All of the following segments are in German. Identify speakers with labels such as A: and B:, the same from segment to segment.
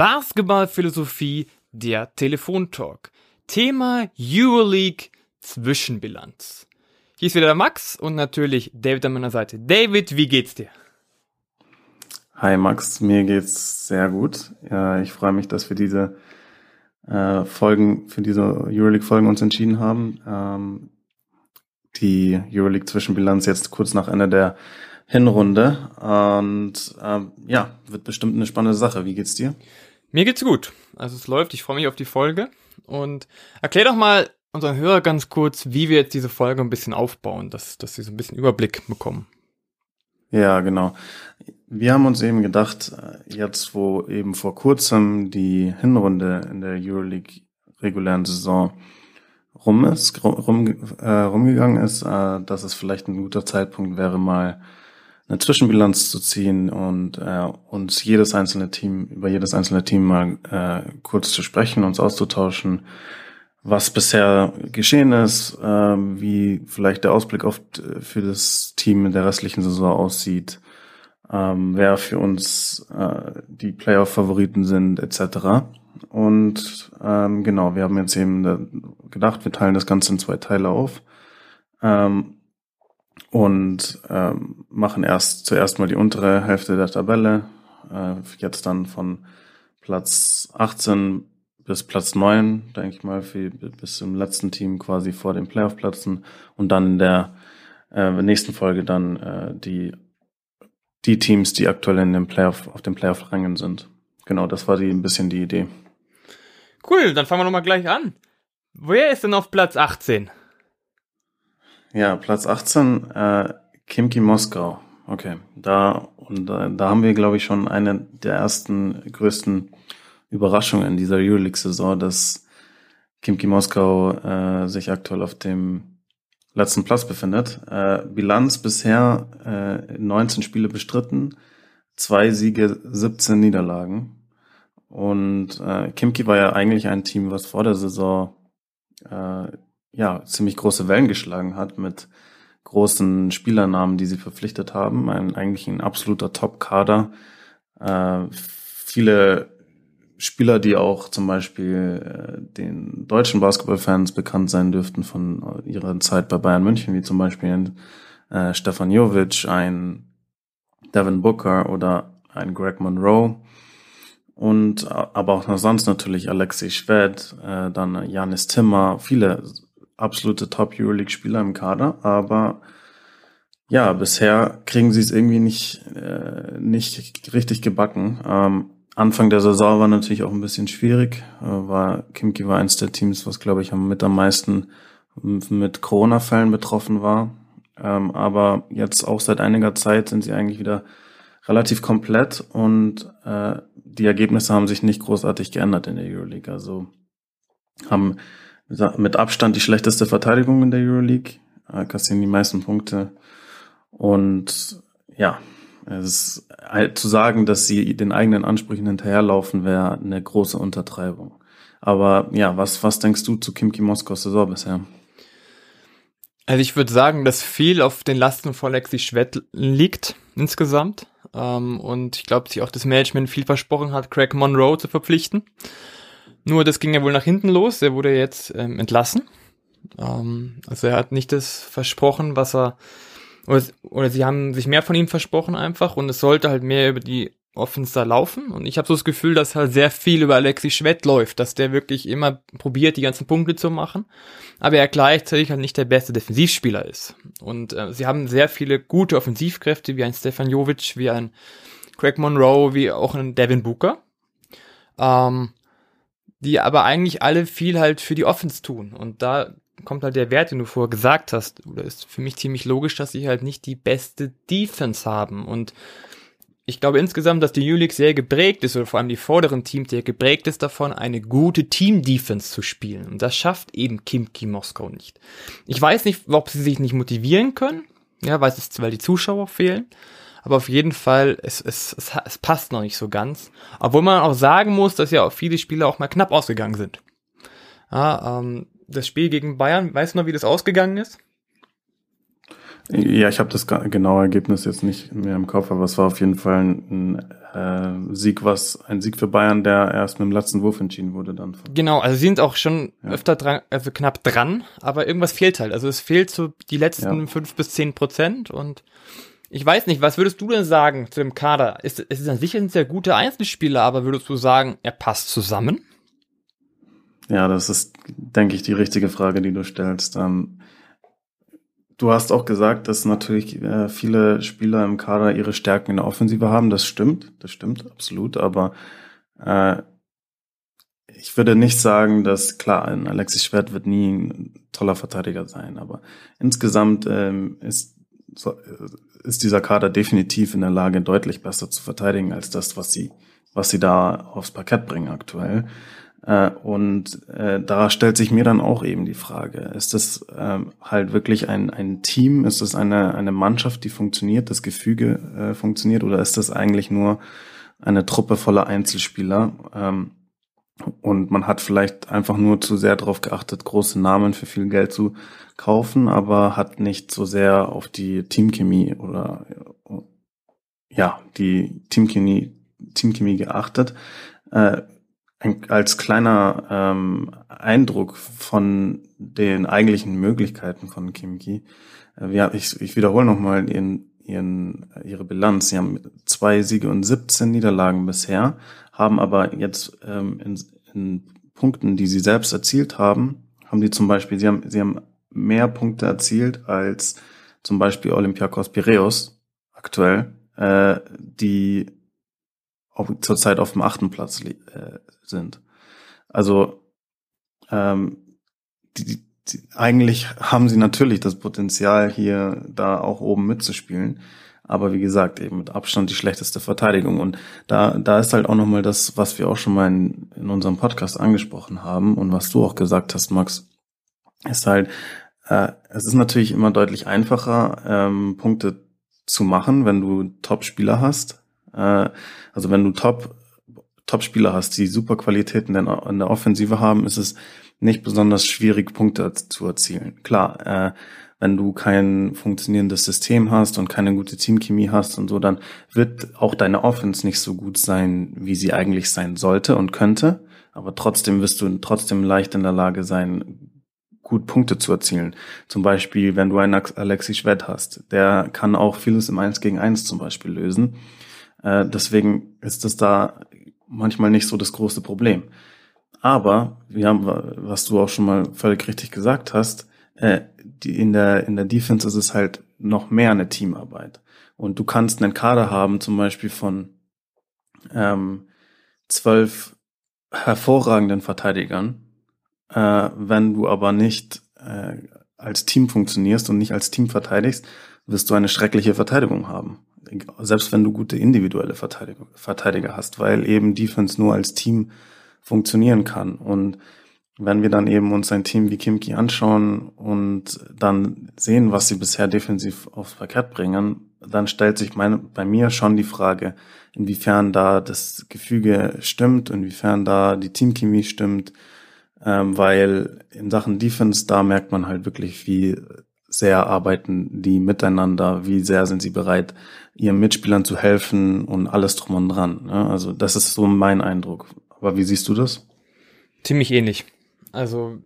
A: Basketballphilosophie, der Telefontalk. Thema Euroleague Zwischenbilanz. Hier ist wieder der Max und natürlich David an meiner Seite. David, wie geht's dir?
B: Hi Max, mir geht's sehr gut. Ich freue mich, dass wir diese äh, Folgen, für diese Euroleague-Folgen uns entschieden haben. Ähm, die Euroleague-Zwischenbilanz jetzt kurz nach Ende der Hinrunde. Und ähm, ja, wird bestimmt eine spannende Sache. Wie geht's dir?
A: Mir geht's gut. Also es läuft, ich freue mich auf die Folge. Und erklär doch mal unseren Hörer ganz kurz, wie wir jetzt diese Folge ein bisschen aufbauen, dass, dass sie so ein bisschen Überblick bekommen.
B: Ja, genau. Wir haben uns eben gedacht, äh, jetzt wo eben vor kurzem die Hinrunde in der Euroleague regulären Saison rum ist, rum, äh, rumgegangen ist, äh, dass es vielleicht ein guter Zeitpunkt wäre, mal eine Zwischenbilanz zu ziehen und äh, uns jedes einzelne Team, über jedes einzelne Team mal äh, kurz zu sprechen, uns auszutauschen, was bisher geschehen ist, äh, wie vielleicht der Ausblick auf, für das Team in der restlichen Saison aussieht, ähm, wer für uns äh, die Playoff-Favoriten sind, etc. Und ähm, genau, wir haben jetzt eben gedacht, wir teilen das Ganze in zwei Teile auf. Ähm, und ähm, machen erst zuerst mal die untere Hälfte der Tabelle, äh, jetzt dann von Platz 18 bis Platz 9, denke ich mal, für, bis zum letzten Team quasi vor den Playoff-Plätzen und dann in der äh, nächsten Folge dann äh, die, die Teams, die aktuell in dem Playoff, auf dem Playoff-Rängen sind. Genau, das war die, ein bisschen die Idee.
A: Cool, dann fangen wir nochmal gleich an. Wer ist denn auf Platz 18?
B: Ja, Platz 18, äh, Kimki Moskau. Okay, da und da, da haben wir, glaube ich, schon eine der ersten größten Überraschungen in dieser Euroleague-Saison, dass Kimki Moskau äh, sich aktuell auf dem letzten Platz befindet. Äh, Bilanz bisher äh, 19 Spiele bestritten, zwei Siege, 17 Niederlagen. Und äh, Kimki war ja eigentlich ein Team, was vor der Saison äh, ja, ziemlich große Wellen geschlagen hat mit großen Spielernamen, die sie verpflichtet haben. Ein, eigentlich ein absoluter Top-Kader. Äh, viele Spieler, die auch zum Beispiel äh, den deutschen Basketballfans bekannt sein dürften von ihrer Zeit bei Bayern München, wie zum Beispiel äh, Stefan Jovic, ein Devin Booker oder ein Greg Monroe. Und äh, aber auch noch sonst natürlich Alexei Schwed, äh, dann Janis Timmer, viele absolute Top-Euroleague-Spieler im Kader, aber ja, bisher kriegen sie es irgendwie nicht, äh, nicht richtig gebacken. Ähm, Anfang der Saison war natürlich auch ein bisschen schwierig. Äh, war Kimki war eins der Teams, was glaube ich mit am meisten mit Corona-Fällen betroffen war. Ähm, aber jetzt auch seit einiger Zeit sind sie eigentlich wieder relativ komplett und äh, die Ergebnisse haben sich nicht großartig geändert in der Euroleague. Also haben mit Abstand die schlechteste Verteidigung in der Euroleague, äh, kassieren die meisten Punkte. Und ja, es ist halt zu sagen, dass sie den eigenen Ansprüchen hinterherlaufen, wäre eine große Untertreibung. Aber ja, was, was denkst du zu Kimki Moskaus Saison bisher?
A: Also ich würde sagen, dass viel auf den Lasten von Lexi Schwett liegt insgesamt. Ähm, und ich glaube, sich auch das Management viel versprochen hat, Craig Monroe zu verpflichten. Nur das ging ja wohl nach hinten los. Er wurde jetzt ähm, entlassen. Ähm, also er hat nicht das versprochen, was er oder, oder sie haben sich mehr von ihm versprochen einfach und es sollte halt mehr über die Offense da laufen und ich habe so das Gefühl, dass halt sehr viel über Alexi Schwett läuft, dass der wirklich immer probiert, die ganzen Punkte zu machen, aber er gleichzeitig halt nicht der beste Defensivspieler ist. Und äh, sie haben sehr viele gute Offensivkräfte, wie ein Stefan Jovic, wie ein Craig Monroe, wie auch ein Devin Booker. Ähm, die aber eigentlich alle viel halt für die Offense tun. Und da kommt halt der Wert, den du vorher gesagt hast, oder ist für mich ziemlich logisch, dass sie halt nicht die beste Defense haben. Und ich glaube insgesamt, dass die U-League sehr geprägt ist, oder vor allem die vorderen Teams sehr geprägt ist davon, eine gute Team-Defense zu spielen. Und das schafft eben Kimki Moskau nicht. Ich weiß nicht, ob sie sich nicht motivieren können, ja, weil, es, weil die Zuschauer fehlen aber auf jeden Fall, es, es, es, es passt noch nicht so ganz. Obwohl man auch sagen muss, dass ja auch viele Spiele auch mal knapp ausgegangen sind. Ja, ähm, das Spiel gegen Bayern, weißt du noch, wie das ausgegangen ist?
B: Ja, ich habe das genaue Ergebnis jetzt nicht mehr im Kopf, aber es war auf jeden Fall ein, ein äh, Sieg, was ein Sieg für Bayern, der erst mit dem letzten Wurf entschieden wurde dann.
A: Genau, also sie sind auch schon ja. öfter dran, also knapp dran, aber irgendwas fehlt halt. Also es fehlt so die letzten fünf ja. bis zehn Prozent und ich weiß nicht, was würdest du denn sagen zu dem Kader? Ist, es ist an sich ein sehr guter Einzelspieler, aber würdest du sagen, er passt zusammen?
B: Ja, das ist, denke ich, die richtige Frage, die du stellst. Ähm, Du hast auch gesagt, dass natürlich äh, viele Spieler im Kader ihre Stärken in der Offensive haben. Das stimmt, das stimmt absolut. Aber äh, ich würde nicht sagen, dass klar, ein Alexis Schwert wird nie ein toller Verteidiger sein. Aber insgesamt ähm, ist so, äh, ist dieser Kader definitiv in der Lage, deutlich besser zu verteidigen als das, was sie was sie da aufs Parkett bringen aktuell. Äh, und äh, da stellt sich mir dann auch eben die Frage, ist das ähm, halt wirklich ein, ein Team, ist das eine, eine Mannschaft, die funktioniert, das Gefüge äh, funktioniert, oder ist das eigentlich nur eine Truppe voller Einzelspieler? Ähm, und man hat vielleicht einfach nur zu sehr darauf geachtet, große Namen für viel Geld zu kaufen, aber hat nicht so sehr auf die Teamchemie oder ja, die Teamchemie, Teamchemie geachtet. Äh, als kleiner ähm, Eindruck von den eigentlichen Möglichkeiten von Kimki. Äh, ja, ich, ich wiederhole nochmal ihren, ihren, ihre Bilanz. Sie haben zwei Siege und 17 Niederlagen bisher, haben aber jetzt ähm, in, in Punkten, die sie selbst erzielt haben, haben die zum Beispiel, sie haben, sie haben mehr Punkte erzielt als zum Beispiel Olympiakos Piraeus aktuell, äh, die zurzeit auf dem achten Platz äh, sind. Also ähm, die, die, eigentlich haben sie natürlich das Potenzial, hier da auch oben mitzuspielen. Aber wie gesagt, eben mit Abstand die schlechteste Verteidigung. Und da, da ist halt auch nochmal das, was wir auch schon mal in, in unserem Podcast angesprochen haben und was du auch gesagt hast, Max, ist halt, äh, es ist natürlich immer deutlich einfacher, ähm, Punkte zu machen, wenn du Top-Spieler hast. Äh, also wenn du Top Top-Spieler hast, die super Qualitäten in der Offensive haben, ist es nicht besonders schwierig, Punkte zu erzielen. Klar, äh, wenn du kein funktionierendes System hast und keine gute Teamchemie hast und so, dann wird auch deine Offense nicht so gut sein, wie sie eigentlich sein sollte und könnte. Aber trotzdem wirst du trotzdem leicht in der Lage sein, gut Punkte zu erzielen. Zum Beispiel, wenn du einen Alexi Schwed hast, der kann auch vieles im 1 gegen 1 zum Beispiel lösen. Äh, deswegen ist es da manchmal nicht so das große Problem. Aber wir haben, was du auch schon mal völlig richtig gesagt hast, äh, die, in der in der Defense ist es halt noch mehr eine Teamarbeit. Und du kannst einen Kader haben, zum Beispiel von ähm, zwölf hervorragenden Verteidigern, äh, wenn du aber nicht äh, als Team funktionierst und nicht als Team verteidigst, wirst du eine schreckliche Verteidigung haben selbst wenn du gute individuelle Verteidiger, hast, weil eben Defense nur als Team funktionieren kann. Und wenn wir dann eben uns ein Team wie Kimki anschauen und dann sehen, was sie bisher defensiv aufs Parkett bringen, dann stellt sich meine, bei mir schon die Frage, inwiefern da das Gefüge stimmt, inwiefern da die Teamchemie stimmt, ähm, weil in Sachen Defense, da merkt man halt wirklich, wie sehr arbeiten die miteinander, wie sehr sind sie bereit, ihren Mitspielern zu helfen und alles drum und dran. Ne? Also das ist so mein Eindruck. Aber wie siehst du das?
A: Ziemlich ähnlich. Also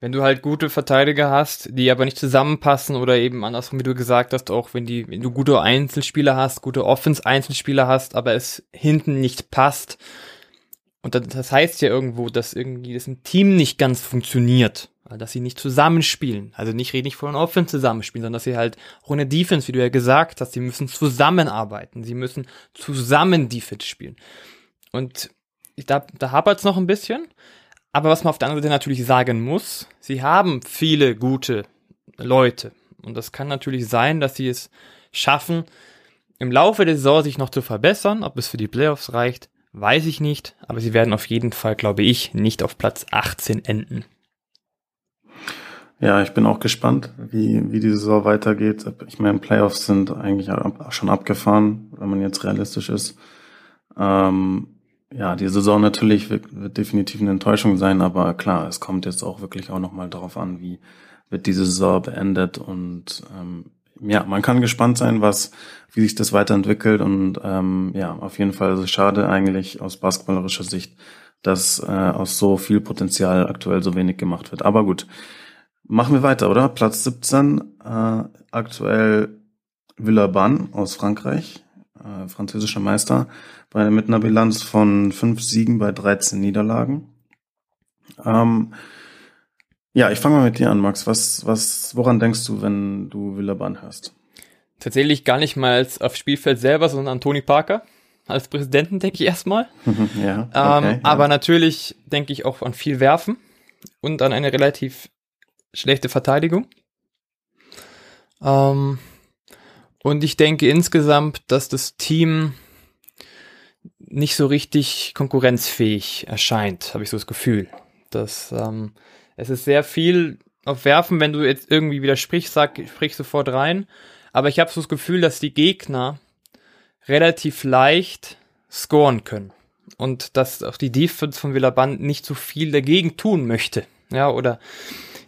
A: wenn du halt gute Verteidiger hast, die aber nicht zusammenpassen oder eben andersrum, wie du gesagt hast, auch wenn die, wenn du gute Einzelspieler hast, gute Offense-Einzelspieler hast, aber es hinten nicht passt. Und das heißt ja irgendwo, dass irgendwie das im Team nicht ganz funktioniert dass sie nicht zusammenspielen. Also nicht rede ich von Offense zusammenspielen, sondern dass sie halt ohne Defense, wie du ja gesagt hast, sie müssen zusammenarbeiten. Sie müssen zusammen Defense spielen. Und da, da hapert es noch ein bisschen. Aber was man auf der anderen Seite natürlich sagen muss, sie haben viele gute Leute. Und das kann natürlich sein, dass sie es schaffen, im Laufe der Saison sich noch zu verbessern. Ob es für die Playoffs reicht, weiß ich nicht. Aber sie werden auf jeden Fall, glaube ich, nicht auf Platz 18 enden.
B: Ja, ich bin auch gespannt, wie, wie die Saison weitergeht. Ich meine, Playoffs sind eigentlich schon abgefahren, wenn man jetzt realistisch ist. Ähm, ja, die Saison natürlich wird, wird, definitiv eine Enttäuschung sein, aber klar, es kommt jetzt auch wirklich auch nochmal darauf an, wie wird diese Saison beendet und ähm, ja, man kann gespannt sein, was, wie sich das weiterentwickelt und ähm, ja, auf jeden Fall also schade eigentlich aus basketballerischer Sicht, dass äh, aus so viel Potenzial aktuell so wenig gemacht wird. Aber gut, machen wir weiter, oder? Platz 17, äh, aktuell Villeurbanne aus Frankreich, äh, französischer Meister, bei, mit einer Bilanz von fünf Siegen bei 13 Niederlagen. Ähm, ja, ich fange mal mit dir an, Max. Was, was, woran denkst du, wenn du Villeurbanne hörst?
A: Tatsächlich gar nicht mal als auf Spielfeld selber, sondern an Tony Parker als Präsidenten, denke ich erstmal. ja, okay, ähm, ja. Aber natürlich denke ich auch an viel Werfen und an eine relativ schlechte Verteidigung. Ähm, und ich denke insgesamt, dass das Team nicht so richtig konkurrenzfähig erscheint, habe ich so das Gefühl. Dass ähm, es ist sehr viel auf Werfen, wenn du jetzt irgendwie widersprichst, sag, sprich sofort rein. Aber ich habe so das Gefühl, dass die Gegner relativ leicht scoren können. Und dass auch die Defense von Villaband nicht so viel dagegen tun möchte. Ja, oder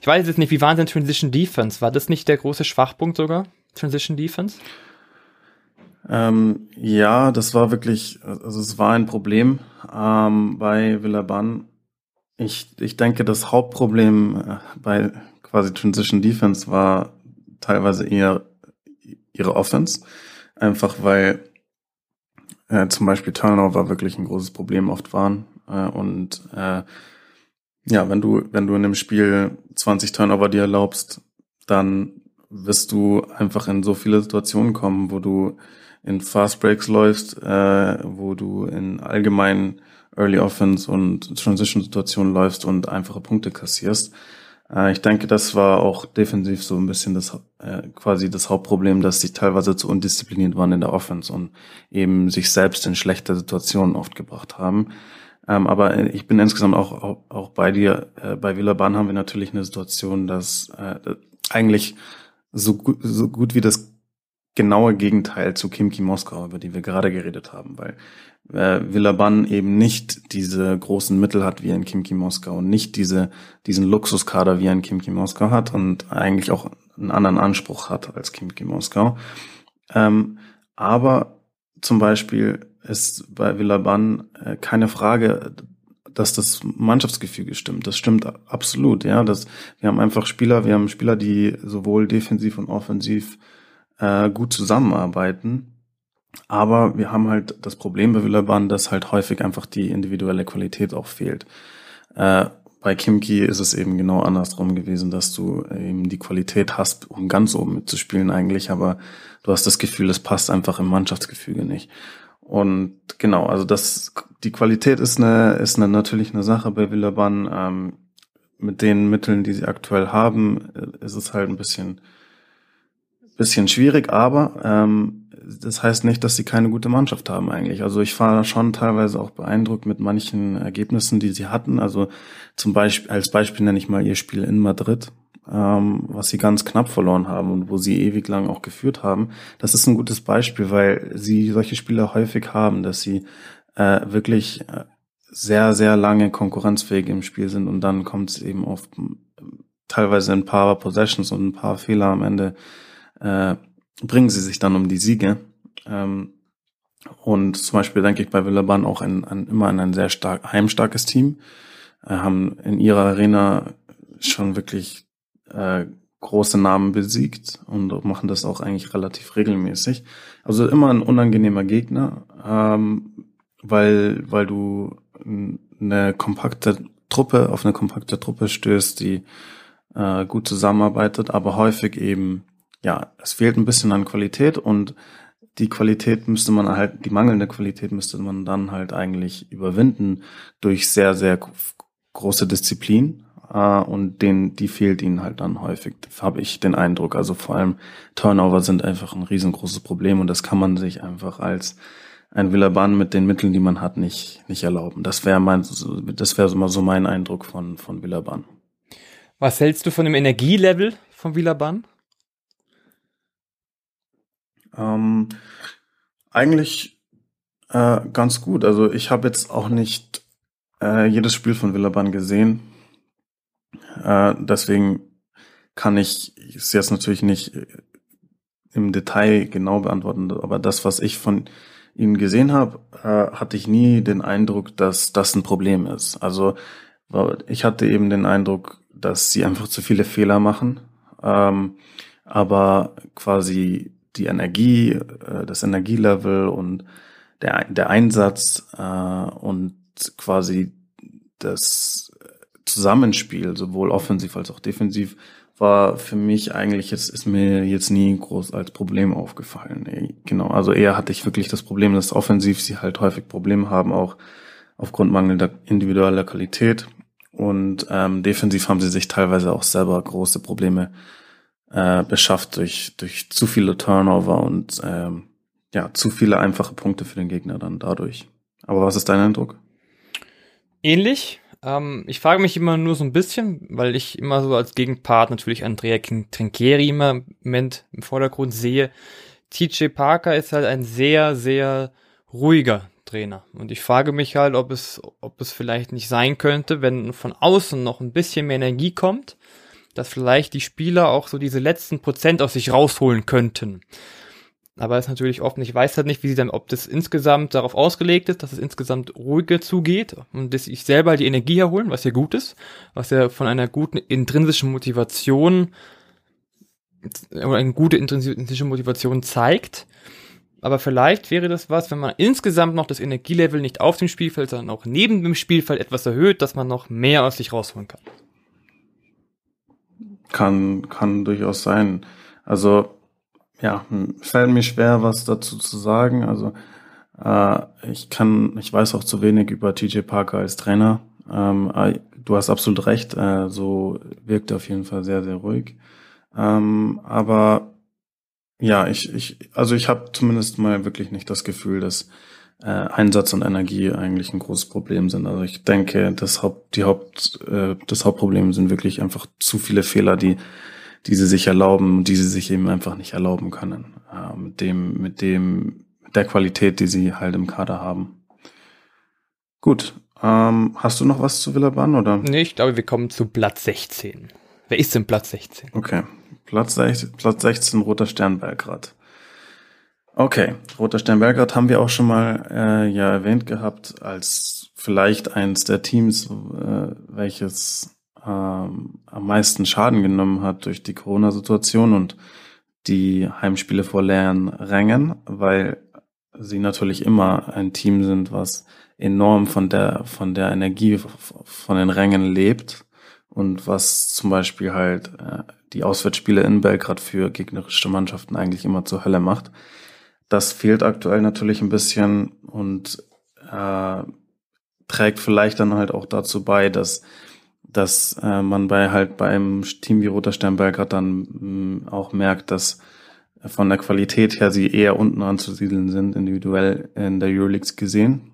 A: ich weiß jetzt nicht, wie denn Transition Defense? War das nicht der große Schwachpunkt sogar? Transition Defense?
B: Ähm, ja, das war wirklich, also es war ein Problem ähm, bei Villaban. Ich, ich denke, das Hauptproblem äh, bei quasi Transition Defense war teilweise eher ihre Offense. Einfach weil äh, zum Beispiel Turnover wirklich ein großes Problem oft waren. Äh, und äh, ja, wenn du, wenn du in einem Spiel 20 Turnover dir erlaubst, dann wirst du einfach in so viele Situationen kommen, wo du in Fast Breaks läufst, äh, wo du in allgemeinen Early Offense und Transition Situationen läufst und einfache Punkte kassierst. Äh, ich denke, das war auch defensiv so ein bisschen das äh, quasi das Hauptproblem, dass sie teilweise zu undiszipliniert waren in der Offense und eben sich selbst in schlechte Situationen oft gebracht haben. Ähm, aber ich bin insgesamt auch, auch, auch bei dir. Äh, bei Villaban haben wir natürlich eine Situation, dass äh, eigentlich so gut, so gut wie das genaue Gegenteil zu Kimki Moskau, über die wir gerade geredet haben, weil äh, Villaban eben nicht diese großen Mittel hat wie ein Kimki Moskau und nicht diese, diesen Luxuskader wie ein Kimki Moskau hat und eigentlich auch einen anderen Anspruch hat als Kimki Moskau. Ähm, aber zum Beispiel ist bei Villaban äh, keine Frage, dass das Mannschaftsgefüge stimmt. Das stimmt absolut, ja. Das, wir haben einfach Spieler, wir haben Spieler, die sowohl defensiv und offensiv äh, gut zusammenarbeiten. Aber wir haben halt das Problem bei Villaban, dass halt häufig einfach die individuelle Qualität auch fehlt. Äh, bei Kimki ist es eben genau andersrum gewesen, dass du eben die Qualität hast, um ganz oben mitzuspielen eigentlich, aber du hast das Gefühl, es passt einfach im Mannschaftsgefüge nicht. Und genau, also das, die Qualität ist eine, ist eine, natürlich eine Sache bei Villaban. Ähm, mit den Mitteln, die sie aktuell haben, äh, ist es halt ein bisschen, bisschen schwierig, aber ähm, das heißt nicht, dass sie keine gute Mannschaft haben eigentlich. Also ich war schon teilweise auch beeindruckt mit manchen Ergebnissen, die sie hatten. Also zum Beispiel, als Beispiel nenne ich mal ihr Spiel in Madrid ähm, was sie ganz knapp verloren haben und wo sie ewig lang auch geführt haben. Das ist ein gutes Beispiel, weil sie solche Spiele häufig haben, dass sie äh, wirklich äh, sehr, sehr lange konkurrenzfähig im Spiel sind und dann kommt es eben auf teilweise ein paar Possessions und ein paar Fehler am Ende äh, bringen sie sich dann um die Siege. Ähm, und zum Beispiel denke ich bei Villaban auch ein, ein, immer an ein sehr stark heimstarkes Team. Äh, haben in ihrer Arena schon wirklich äh, große Namen besiegt und machen das auch eigentlich relativ regelmäßig. Also immer ein unangenehmer Gegner, ähm, weil, weil du eine kompakte Truppe, auf eine kompakte Truppe stößt, die äh, gut zusammenarbeitet, aber häufig eben, ja, es fehlt ein bisschen an Qualität und die Qualität müsste man halt, die mangelnde Qualität müsste man dann halt eigentlich überwinden durch sehr, sehr große Disziplin äh, und den, die fehlt ihnen halt dann häufig, habe ich den Eindruck. Also vor allem Turnover sind einfach ein riesengroßes Problem und das kann man sich einfach als ein Villaban mit den Mitteln, die man hat, nicht, nicht erlauben. Das wäre mein, das wäre mal so mein Eindruck von, von Villaban.
A: Was hältst du von dem Energielevel von Villaban?
B: Ähm, eigentlich äh, ganz gut. Also ich habe jetzt auch nicht äh, jedes Spiel von Villaban gesehen. Äh, deswegen kann ich es jetzt natürlich nicht im Detail genau beantworten, aber das, was ich von ihnen gesehen habe, äh, hatte ich nie den Eindruck, dass das ein Problem ist. Also ich hatte eben den Eindruck, dass sie einfach zu viele Fehler machen, ähm, aber quasi die Energie, äh, das Energielevel und der, der Einsatz äh, und quasi das Zusammenspiel, sowohl offensiv als auch defensiv, war für mich eigentlich jetzt, ist mir jetzt nie groß als Problem aufgefallen. Genau, also eher hatte ich wirklich das Problem, dass offensiv sie halt häufig Probleme haben, auch aufgrund mangelnder individueller Qualität. Und ähm, defensiv haben sie sich teilweise auch selber große Probleme äh, beschafft durch, durch zu viele Turnover und ähm, ja, zu viele einfache Punkte für den Gegner dann dadurch. Aber was ist dein Eindruck?
A: Ähnlich. Ähm, ich frage mich immer nur so ein bisschen, weil ich immer so als Gegenpart natürlich Andrea Trinchieri immer im Moment im Vordergrund sehe. TJ Parker ist halt ein sehr, sehr ruhiger Trainer. Und ich frage mich halt, ob es, ob es vielleicht nicht sein könnte, wenn von außen noch ein bisschen mehr Energie kommt, dass vielleicht die Spieler auch so diese letzten Prozent aus sich rausholen könnten. Aber es ist natürlich oft nicht, weiß halt nicht, wie sie dann, ob das insgesamt darauf ausgelegt ist, dass es insgesamt ruhiger zugeht und dass ich selber die Energie erholen, was ja gut ist, was ja von einer guten intrinsischen Motivation oder eine gute intrinsische Motivation zeigt. Aber vielleicht wäre das was, wenn man insgesamt noch das Energielevel nicht auf dem Spielfeld, sondern auch neben dem Spielfeld etwas erhöht, dass man noch mehr aus sich rausholen kann.
B: Kann, kann durchaus sein. Also ja, fällt mir schwer, was dazu zu sagen. Also äh, ich kann, ich weiß auch zu wenig über TJ Parker als Trainer. Ähm, äh, du hast absolut recht, äh, so wirkt er auf jeden Fall sehr, sehr ruhig. Ähm, aber ja, ich, ich, also ich habe zumindest mal wirklich nicht das Gefühl, dass äh, Einsatz und Energie eigentlich ein großes Problem sind. Also ich denke, das Haupt, die Haupt, äh, das Hauptproblem sind wirklich einfach zu viele Fehler, die die sie sich erlauben, die sie sich eben einfach nicht erlauben können. Äh, mit dem, mit dem, der Qualität, die sie halt im Kader haben. Gut. Ähm, hast du noch was zu Villaban oder?
A: Nee, ich glaube, wir kommen zu Platz 16. Wer ist denn Platz 16?
B: Okay. Platz, 16, Platz 16, Roter Stern Belgrad. Okay, Roter Stern Belgrad haben wir auch schon mal äh, ja erwähnt gehabt als vielleicht eins der Teams, äh, welches ähm, am meisten Schaden genommen hat durch die Corona-Situation und die Heimspiele vor leeren Rängen, weil sie natürlich immer ein Team sind, was enorm von der, von der Energie von den Rängen lebt und was zum Beispiel halt äh, die Auswärtsspiele in Belgrad für gegnerische Mannschaften eigentlich immer zur Hölle macht. Das fehlt aktuell natürlich ein bisschen und äh, trägt vielleicht dann halt auch dazu bei, dass dass äh, man bei halt beim Team wie Roter Stern Belgrad dann mh, mm, auch merkt, dass von der Qualität her sie eher unten anzusiedeln sind, individuell in der Euroleague gesehen.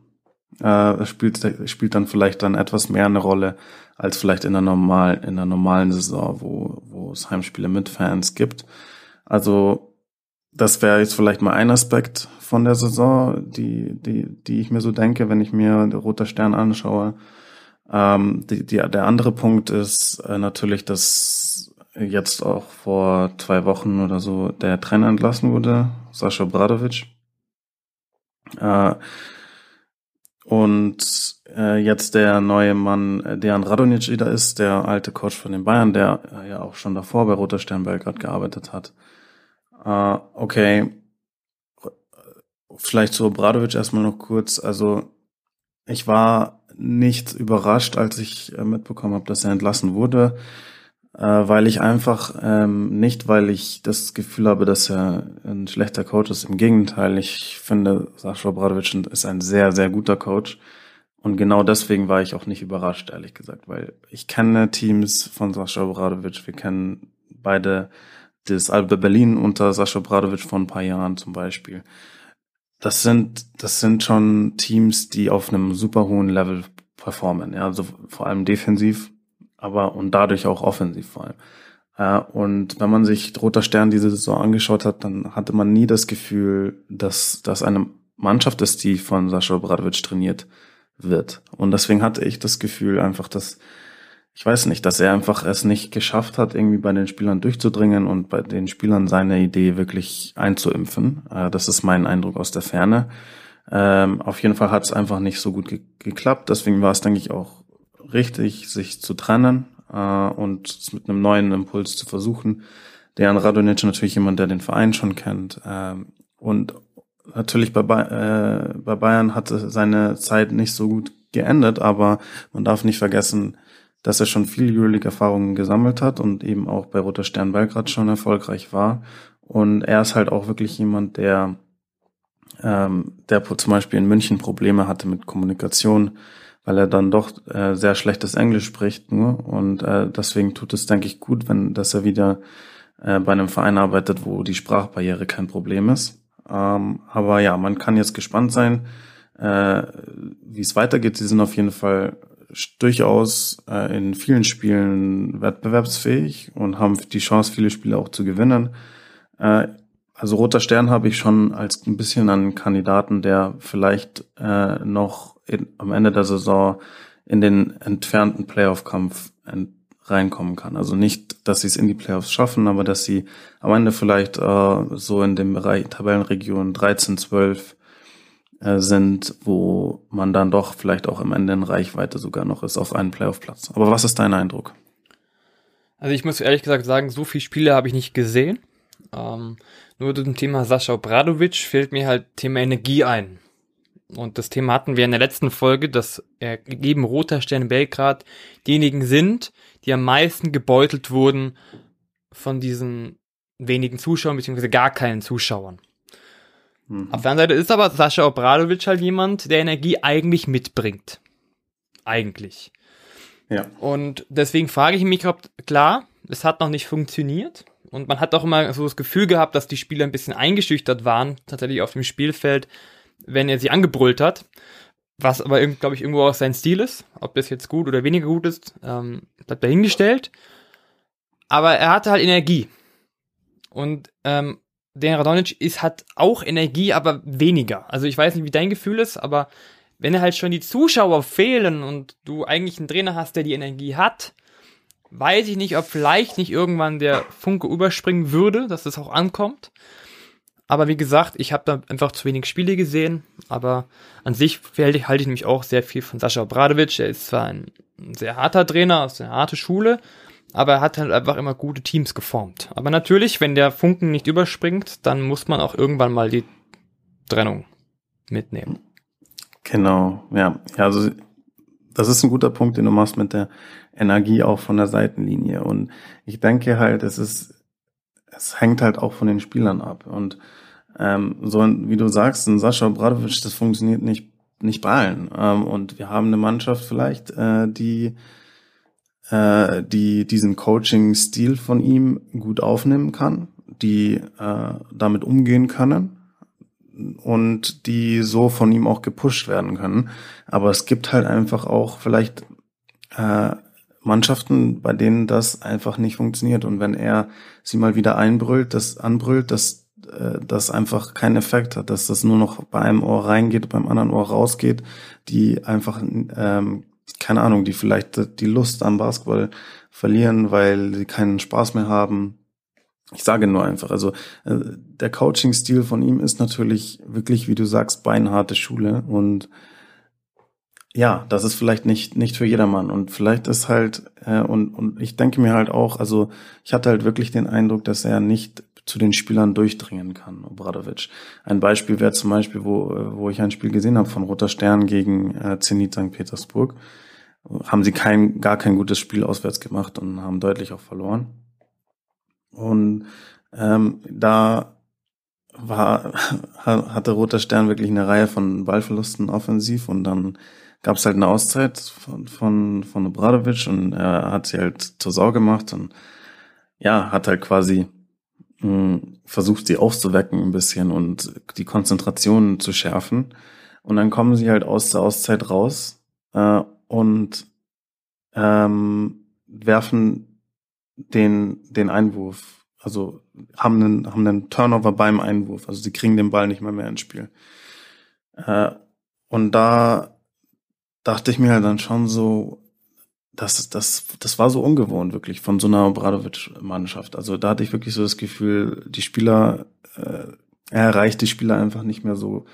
B: Äh, spielt, spielt dann vielleicht dann etwas mehr eine Rolle als vielleicht in der normal, in der normalen Saison, wo, wo es Heimspiele mit Fans gibt. Also, das wäre jetzt vielleicht mal ein Aspekt von der Saison, die, die, die ich mir so denke, wenn ich mir Roter Stern anschaue. Ähm, die, die, der andere Punkt ist äh, natürlich, dass jetzt auch vor zwei Wochen oder so der Trainer entlassen wurde, Sascha Bradovic. Äh, und äh, jetzt der neue Mann, äh, Dejan Radonic wieder ist, der alte Coach von den Bayern, der ja auch schon davor bei Roter Stern Belgrad gearbeitet hat. Äh, okay, vielleicht zu Bradovic erstmal noch kurz. Also ich war nicht überrascht, als ich äh, mitbekommen habe, dass er entlassen wurde, äh, weil ich einfach ähm, nicht, weil ich das Gefühl habe, dass er ein schlechter Coach ist. Im Gegenteil, ich finde, Sascha Obradovic ist ein sehr, sehr guter Coach. Und genau deswegen war ich auch nicht überrascht, ehrlich gesagt, weil ich kenne Teams von Sascha Obradovic. Wir kennen beide das Alba Berlin unter Sascha Obradovic vor ein paar Jahren zum Beispiel das sind, das sind schon Teams, die auf einem super hohen Level performen, ja, also vor allem defensiv, aber und dadurch auch offensiv vor allem. Äh, und wenn man sich Roter Stern diese Saison angeschaut hat, dann hatte man nie das Gefühl, dass das eine Mannschaft ist, die von Sascha Obradovic trainiert wird. Und deswegen hatte ich das Gefühl einfach, dass ich weiß nicht, dass er einfach es nicht geschafft hat, irgendwie bei den Spielern durchzudringen und bei den Spielern seine Idee wirklich einzuimpfen. Äh, das ist mein Eindruck aus der Ferne. Ähm, auf jeden Fall hat es einfach nicht so gut ge geklappt. Deswegen war es, denke ich, auch richtig, sich zu trennen äh, und es mit einem neuen Impuls zu versuchen. Dejan Radonic natürlich jemand, der den Verein schon kennt. Ähm, und natürlich bei, äh, bei Bayern hatte seine Zeit nicht so gut geendet, aber man darf nicht vergessen, dass er schon viel Euroleague-Erfahrungen gesammelt hat und eben auch bei Roter Stern Belgrad schon erfolgreich war. Und er ist halt auch wirklich jemand, der, ähm, der zum Beispiel in München Probleme hatte mit Kommunikation, weil er dann doch äh, sehr schlechtes Englisch spricht nur. Und äh, deswegen tut es, denke ich, gut, wenn, dass er wieder äh, bei einem Verein arbeitet, wo die Sprachbarriere kein Problem ist. Ähm, aber ja, man kann jetzt gespannt sein, äh, wie es weitergeht. Sie sind auf jeden Fall durchaus äh, in vielen Spielen wettbewerbsfähig und haben die Chance, viele Spiele auch zu gewinnen. Äh, also Roter Stern habe ich schon als ein bisschen einen Kandidaten, der vielleicht äh, noch in, am Ende der Saison in den entfernten Playoff-Kampf reinkommen kann. Also nicht, dass sie es in die Playoffs schaffen, aber dass sie am Ende vielleicht äh, so in dem Bereich Tabellenregion 13, 12 äh, sind, wo man dann doch vielleicht auch am Ende in Reichweite sogar noch ist auf einen Playoff-Platz. Aber was ist dein Eindruck?
A: Also ich muss ehrlich gesagt sagen, so viele Spiele habe ich nicht gesehen. Ähm, nur zum Thema Sascha Obradovic fällt mir halt Thema Energie ein. Und das Thema hatten wir in der letzten Folge, dass er gegeben Roter Stern Belgrad diejenigen sind, die am meisten gebeutelt wurden von diesen wenigen Zuschauern, beziehungsweise gar keinen Zuschauern. Mhm. Auf der anderen Seite ist aber Sascha Obradovic halt jemand, der Energie eigentlich mitbringt. Eigentlich. Ja. Und deswegen frage ich mich, ob, klar, es hat noch nicht funktioniert. Und man hat auch immer so das Gefühl gehabt, dass die Spieler ein bisschen eingeschüchtert waren, tatsächlich auf dem Spielfeld, wenn er sie angebrüllt hat. Was aber, glaube ich, irgendwo auch sein Stil ist. Ob das jetzt gut oder weniger gut ist, ähm, bleibt dahingestellt. Aber er hatte halt Energie. Und ähm, der Radonic ist, hat auch Energie, aber weniger. Also ich weiß nicht, wie dein Gefühl ist, aber wenn halt schon die Zuschauer fehlen und du eigentlich einen Trainer hast, der die Energie hat, weiß ich nicht, ob vielleicht nicht irgendwann der Funke überspringen würde, dass das auch ankommt. Aber wie gesagt, ich habe da einfach zu wenig Spiele gesehen. Aber an sich halte ich mich auch sehr viel von Sascha Obradovic. Er ist zwar ein sehr harter Trainer aus einer harten Schule, aber er hat halt einfach immer gute Teams geformt. Aber natürlich, wenn der Funken nicht überspringt, dann muss man auch irgendwann mal die Trennung mitnehmen.
B: Genau, ja. ja also das ist ein guter Punkt, den du machst mit der Energie auch von der Seitenlinie. Und ich denke halt, es ist, es hängt halt auch von den Spielern ab. Und ähm, so wie du sagst, ein Sascha Obradovic, das funktioniert nicht, nicht bei allen. Ähm, und wir haben eine Mannschaft vielleicht, äh, die, äh, die diesen Coaching-Stil von ihm gut aufnehmen kann, die äh, damit umgehen können und die so von ihm auch gepusht werden können. Aber es gibt halt einfach auch vielleicht äh, Mannschaften, bei denen das einfach nicht funktioniert. Und wenn er sie mal wieder einbrüllt, das anbrüllt, dass äh, das einfach keinen Effekt hat, dass das nur noch bei einem Ohr reingeht, beim anderen Ohr rausgeht, die einfach, ähm, keine Ahnung, die vielleicht die Lust am Basketball verlieren, weil sie keinen Spaß mehr haben. Ich sage nur einfach, also äh, der Coaching-Stil von ihm ist natürlich wirklich, wie du sagst, beinharte Schule und ja, das ist vielleicht nicht nicht für jedermann und vielleicht ist halt äh, und und ich denke mir halt auch, also ich hatte halt wirklich den Eindruck, dass er nicht zu den Spielern durchdringen kann, Obradovic. Ein Beispiel wäre zum Beispiel, wo wo ich ein Spiel gesehen habe von Roter Stern gegen äh, Zenit St. Petersburg, haben sie kein gar kein gutes Spiel auswärts gemacht und haben deutlich auch verloren. Und ähm, da war hatte Roter Stern wirklich eine Reihe von Ballverlusten offensiv und dann gab es halt eine Auszeit von, von, von Obradovic und er hat sie halt zur Sau gemacht und ja, hat halt quasi versucht, sie aufzuwecken ein bisschen und die Konzentration zu schärfen. Und dann kommen sie halt aus der Auszeit raus äh, und ähm, werfen den, den Einwurf, also haben einen, haben einen Turnover beim Einwurf, also sie kriegen den Ball nicht mehr mehr ins Spiel. Äh, und da dachte ich mir halt dann schon so, das, das, das war so ungewohnt, wirklich, von so einer Obradovic-Mannschaft. Also da hatte ich wirklich so das Gefühl, die Spieler, äh, er erreicht die Spieler einfach nicht mehr so.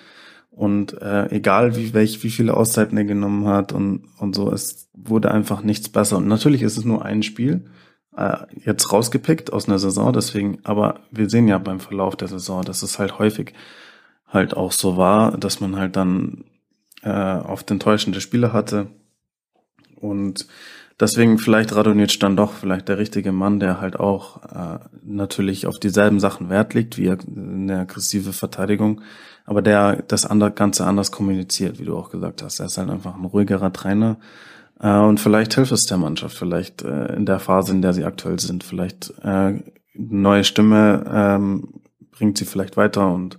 B: Und äh, egal wie welch, wie viele Auszeiten er genommen hat und, und so, es wurde einfach nichts besser. Und natürlich ist es nur ein Spiel, äh, jetzt rausgepickt aus einer Saison, deswegen, aber wir sehen ja beim Verlauf der Saison, dass es halt häufig halt auch so war, dass man halt dann äh, oft enttäuschende Spiele hatte. Und deswegen vielleicht Radonic dann doch vielleicht der richtige Mann, der halt auch äh, natürlich auf dieselben Sachen Wert legt, wie eine aggressive Verteidigung, aber der das andere, Ganze anders kommuniziert, wie du auch gesagt hast. Er ist halt einfach ein ruhigerer Trainer. Äh, und vielleicht hilft es der Mannschaft, vielleicht äh, in der Phase, in der sie aktuell sind, vielleicht äh, neue Stimme ähm, bringt sie vielleicht weiter und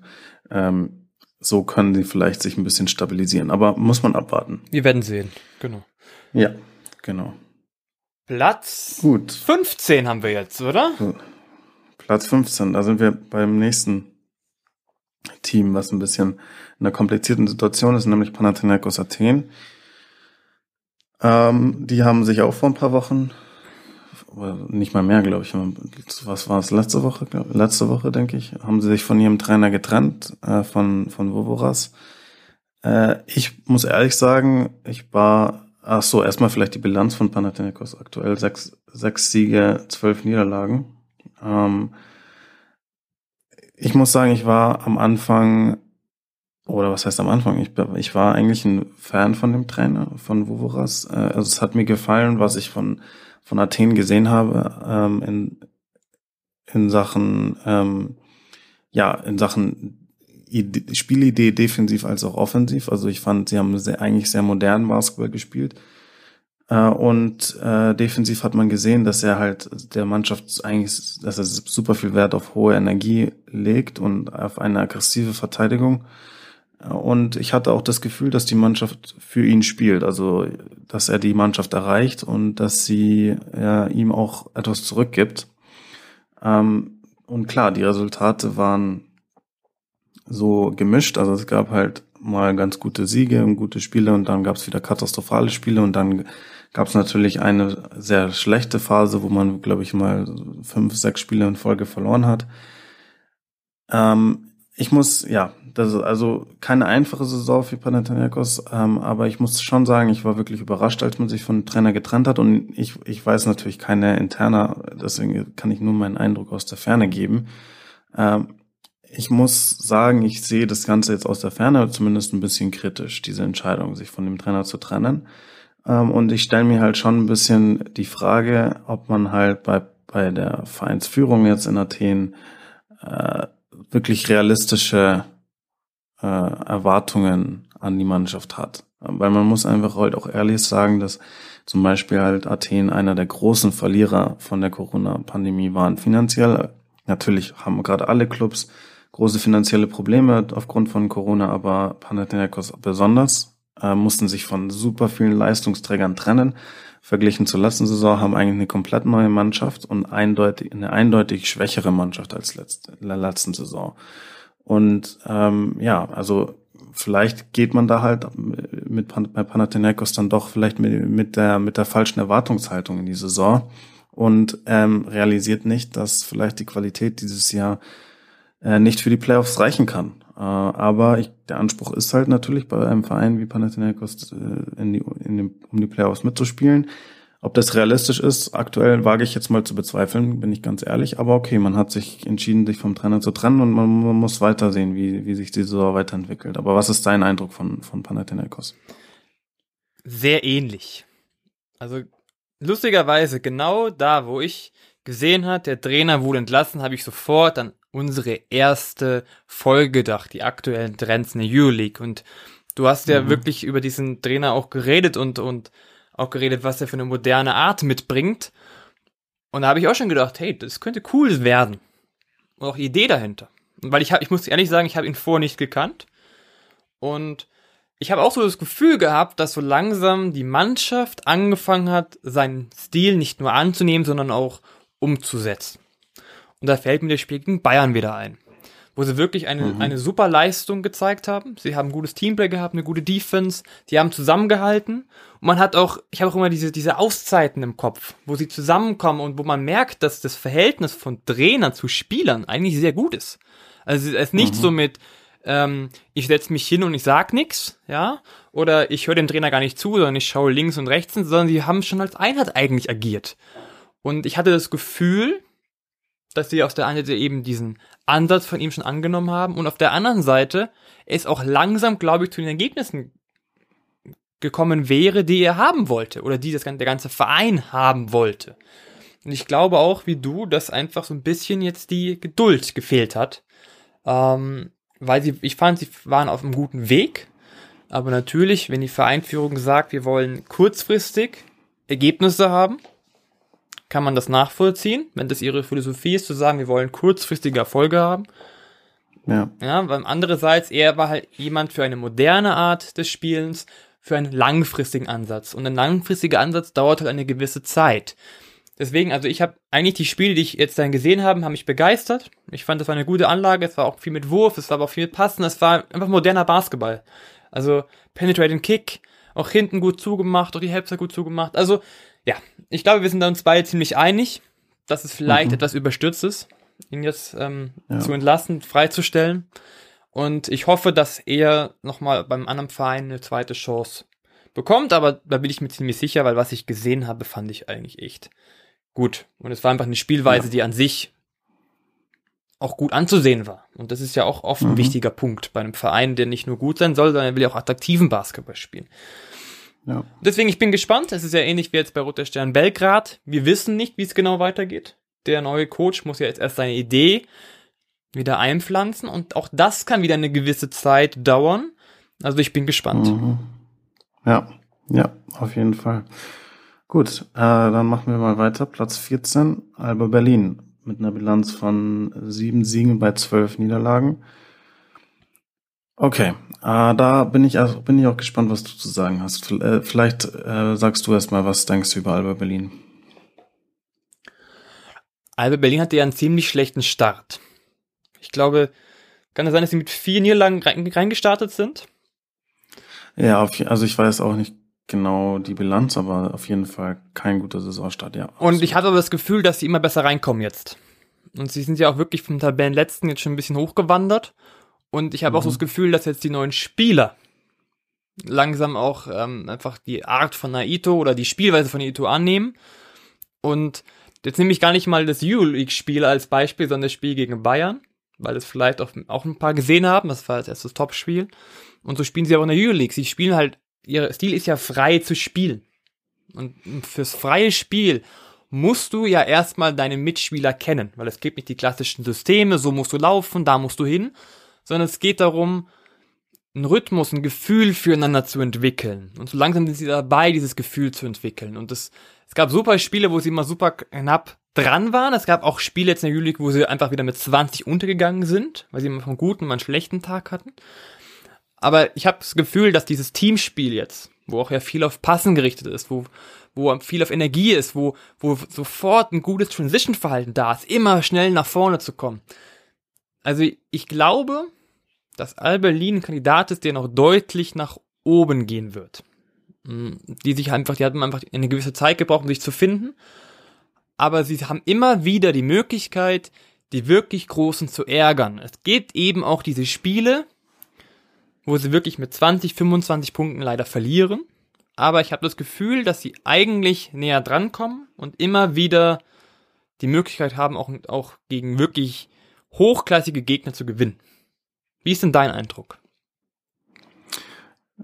B: ähm, so können sie vielleicht sich ein bisschen stabilisieren. Aber muss man abwarten.
A: Wir werden sehen, genau.
B: Ja, genau.
A: Platz
B: Gut.
A: 15 haben wir jetzt, oder?
B: Platz 15, da sind wir beim nächsten Team, was ein bisschen in einer komplizierten Situation ist, nämlich Panathinaikos Athen. Ähm, die haben sich auch vor ein paar Wochen, nicht mal mehr, glaube ich, was war es, letzte Woche, glaub, letzte Woche, denke ich, haben sie sich von ihrem Trainer getrennt, äh, von, von Vovoras. Äh, ich muss ehrlich sagen, ich war, ach so, erstmal vielleicht die Bilanz von Panathinaikos aktuell, sechs, sechs Siege, zwölf Niederlagen. Ähm, ich muss sagen, ich war am Anfang, oder was heißt am Anfang? Ich, ich war eigentlich ein Fan von dem Trainer, von Vovoras. Äh, also es hat mir gefallen, was ich von, von Athen gesehen habe, ähm, in, in Sachen, ähm, ja, in Sachen Idee, Spielidee defensiv als auch offensiv. Also ich fand, sie haben sehr, eigentlich sehr modernen Basketball gespielt. Äh, und äh, defensiv hat man gesehen, dass er halt der Mannschaft eigentlich, dass er super viel Wert auf hohe Energie legt und auf eine aggressive Verteidigung. Und ich hatte auch das Gefühl, dass die Mannschaft für ihn spielt, also dass er die Mannschaft erreicht und dass sie ja, ihm auch etwas zurückgibt. Ähm, und klar, die Resultate waren so gemischt, also es gab halt mal ganz gute Siege und gute Spiele und dann gab es wieder katastrophale Spiele und dann gab es natürlich eine sehr schlechte Phase, wo man, glaube ich, mal fünf, sechs Spiele in Folge verloren hat. Ähm, ich muss, ja, das ist also keine einfache Saison für Panathinaikos, ähm, aber ich muss schon sagen, ich war wirklich überrascht, als man sich von Trainer getrennt hat und ich, ich weiß natürlich keine interner, deswegen kann ich nur meinen Eindruck aus der Ferne geben. Ähm, ich muss sagen, ich sehe das Ganze jetzt aus der Ferne zumindest ein bisschen kritisch, diese Entscheidung, sich von dem Trainer zu trennen. Ähm, und ich stelle mir halt schon ein bisschen die Frage, ob man halt bei, bei der Vereinsführung jetzt in Athen äh, wirklich realistische äh, Erwartungen an die Mannschaft hat. Weil man muss einfach halt auch ehrlich sagen, dass zum Beispiel halt Athen einer der großen Verlierer von der Corona-Pandemie waren. Finanziell, natürlich haben gerade alle Clubs große finanzielle Probleme aufgrund von Corona, aber Panathinaikos besonders äh, mussten sich von super vielen Leistungsträgern trennen. Verglichen zur letzten Saison haben eigentlich eine komplett neue Mannschaft und eindeutig, eine eindeutig schwächere Mannschaft als letzte, in der letzten Saison. Und ähm, ja, also vielleicht geht man da halt mit bei Panathinaikos dann doch vielleicht mit, mit der mit der falschen Erwartungshaltung in die Saison und ähm, realisiert nicht, dass vielleicht die Qualität dieses Jahr äh, nicht für die Playoffs reichen kann. Äh, aber ich, der Anspruch ist halt natürlich bei einem Verein wie Panathinaikos äh, in die, in dem, um die Playoffs mitzuspielen. Ob das realistisch ist, aktuell wage ich jetzt mal zu bezweifeln, bin ich ganz ehrlich. Aber okay, man hat sich entschieden, sich vom Trainer zu trennen und man, man muss weitersehen, wie, wie sich die Saison weiterentwickelt. Aber was ist dein Eindruck von, von Panathinaikos?
A: Sehr ähnlich. Also lustigerweise genau da, wo ich gesehen hat, der Trainer wurde entlassen, habe ich sofort an unsere erste Folge gedacht, die aktuellen Trends in der Euroleague. Und du hast ja mhm. wirklich über diesen Trainer auch geredet und, und auch geredet, was er für eine moderne Art mitbringt. Und da habe ich auch schon gedacht, hey, das könnte cool werden. Und auch Idee dahinter. Weil ich habe, ich muss ehrlich sagen, ich habe ihn vorher nicht gekannt. Und ich habe auch so das Gefühl gehabt, dass so langsam die Mannschaft angefangen hat, seinen Stil nicht nur anzunehmen, sondern auch umzusetzen. Und da fällt mir das Spiel gegen Bayern wieder ein. wo sie wirklich eine, mhm. eine super Leistung gezeigt haben. Sie haben ein gutes Teamplay gehabt, eine gute Defense, die haben zusammengehalten. Und man hat auch, ich habe auch immer diese, diese Auszeiten im Kopf, wo sie zusammenkommen und wo man merkt, dass das Verhältnis von Trainer zu Spielern eigentlich sehr gut ist. Also es ist nicht mhm. so mit, ähm, ich setze mich hin und ich sag nix, ja, oder ich höre dem Trainer gar nicht zu, sondern ich schaue links und rechts, sondern sie haben schon als Einheit eigentlich agiert. Und ich hatte das Gefühl, dass sie auf der einen Seite eben diesen Ansatz von ihm schon angenommen haben und auf der anderen Seite es auch langsam, glaube ich, zu den Ergebnissen gekommen wäre, die er haben wollte oder die das, der ganze Verein haben wollte. Und ich glaube auch, wie du, dass einfach so ein bisschen jetzt die Geduld gefehlt hat. Ähm, weil sie, ich fand, sie waren auf einem guten Weg. Aber natürlich, wenn die Vereinführung sagt, wir wollen kurzfristig Ergebnisse haben, kann man das nachvollziehen, wenn das ihre Philosophie ist, zu sagen, wir wollen kurzfristige Erfolge haben. Ja. Ja, weil andererseits, er war halt jemand für eine moderne Art des Spielens, für einen langfristigen Ansatz. Und ein langfristiger Ansatz dauert halt eine gewisse Zeit. Deswegen, also ich habe eigentlich die Spiele, die ich jetzt dann gesehen habe, haben mich begeistert. Ich fand, das war eine gute Anlage. Es war auch viel mit Wurf, es war aber auch viel mit Passen. Es war einfach moderner Basketball. Also Penetrating Kick, auch hinten gut zugemacht, auch die Halbzeit gut zugemacht. Also ja, ich glaube, wir sind uns beide ziemlich einig, dass es vielleicht mhm. etwas überstürzt ist, ihn jetzt ähm, ja. zu entlassen, freizustellen. Und ich hoffe, dass er nochmal beim anderen Verein eine zweite Chance bekommt, aber da bin ich mir ziemlich sicher, weil was ich gesehen habe, fand ich eigentlich echt gut. Und es war einfach eine Spielweise, ja. die an sich auch gut anzusehen war. Und das ist ja auch oft ein mhm. wichtiger Punkt bei einem Verein, der nicht nur gut sein soll, sondern er will ja auch attraktiven Basketball spielen. Ja. Deswegen, ich bin gespannt. Es ist ja ähnlich wie jetzt bei Roter Stern Belgrad. Wir wissen nicht, wie es genau weitergeht. Der neue Coach muss ja jetzt erst seine Idee wieder einpflanzen und auch das kann wieder eine gewisse Zeit dauern. Also ich bin gespannt. Mhm.
B: Ja, ja, auf jeden Fall. Gut, äh, dann machen wir mal weiter. Platz 14, Alba Berlin mit einer Bilanz von sieben Siegen bei zwölf Niederlagen. Okay, äh, da bin ich, also bin ich auch gespannt, was du zu sagen hast. Äh, vielleicht äh, sagst du erstmal, was denkst du über Alba Berlin?
A: Alba Berlin hatte ja einen ziemlich schlechten Start. Ich glaube, kann es sein, dass sie mit vier Niederlagen reingestartet sind?
B: Ja, auf, also ich weiß auch nicht genau die Bilanz, aber auf jeden Fall kein guter Saisonstart, ja.
A: Und ich hatte aber das Gefühl, dass sie immer besser reinkommen jetzt. Und sie sind ja auch wirklich vom Tabellenletzten jetzt schon ein bisschen hochgewandert. Und ich habe mhm. auch so das Gefühl, dass jetzt die neuen Spieler langsam auch ähm, einfach die Art von Naito oder die Spielweise von Naito annehmen. Und jetzt nehme ich gar nicht mal das Euroleague-Spiel als Beispiel, sondern das Spiel gegen Bayern, weil es vielleicht auch, auch ein paar gesehen haben. Das war jetzt erst das Top-Spiel. Und so spielen sie auch in der Euroleague. Sie spielen halt, ihr Stil ist ja frei zu spielen. Und fürs freie Spiel musst du ja erstmal deine Mitspieler kennen, weil es gibt nicht die klassischen Systeme, so musst du laufen, da musst du hin, sondern es geht darum, einen Rhythmus, ein Gefühl füreinander zu entwickeln. Und so langsam sind sie dabei, dieses Gefühl zu entwickeln. Und das, es gab super Spiele, wo sie immer super knapp dran waren. Es gab auch Spiele jetzt in der Euroleague, wo sie einfach wieder mit 20 untergegangen sind, weil sie immer einen guten, mal einen schlechten Tag hatten. Aber ich habe das Gefühl, dass dieses Teamspiel jetzt, wo auch ja viel auf Passen gerichtet ist, wo, wo viel auf Energie ist, wo, wo sofort ein gutes Transition-Verhalten da ist, immer schnell nach vorne zu kommen. Also ich glaube, dass Al-Berlin Kandidat ist, der noch deutlich nach oben gehen wird. Mm, die sich einfach, die hatten einfach eine gewisse Zeit gebraucht, um sich zu finden. Aber sie haben immer wieder die Möglichkeit, die wirklich Großen zu ärgern. Es gibt eben auch diese Spiele, wo sie wirklich mit 20, 25 Punkten leider verlieren. Aber ich habe das Gefühl, dass sie eigentlich näher drankommen und immer wieder die Möglichkeit haben, auch, auch gegen wirklich hochklassige Gegner zu gewinnen. Wie ist denn dein Eindruck?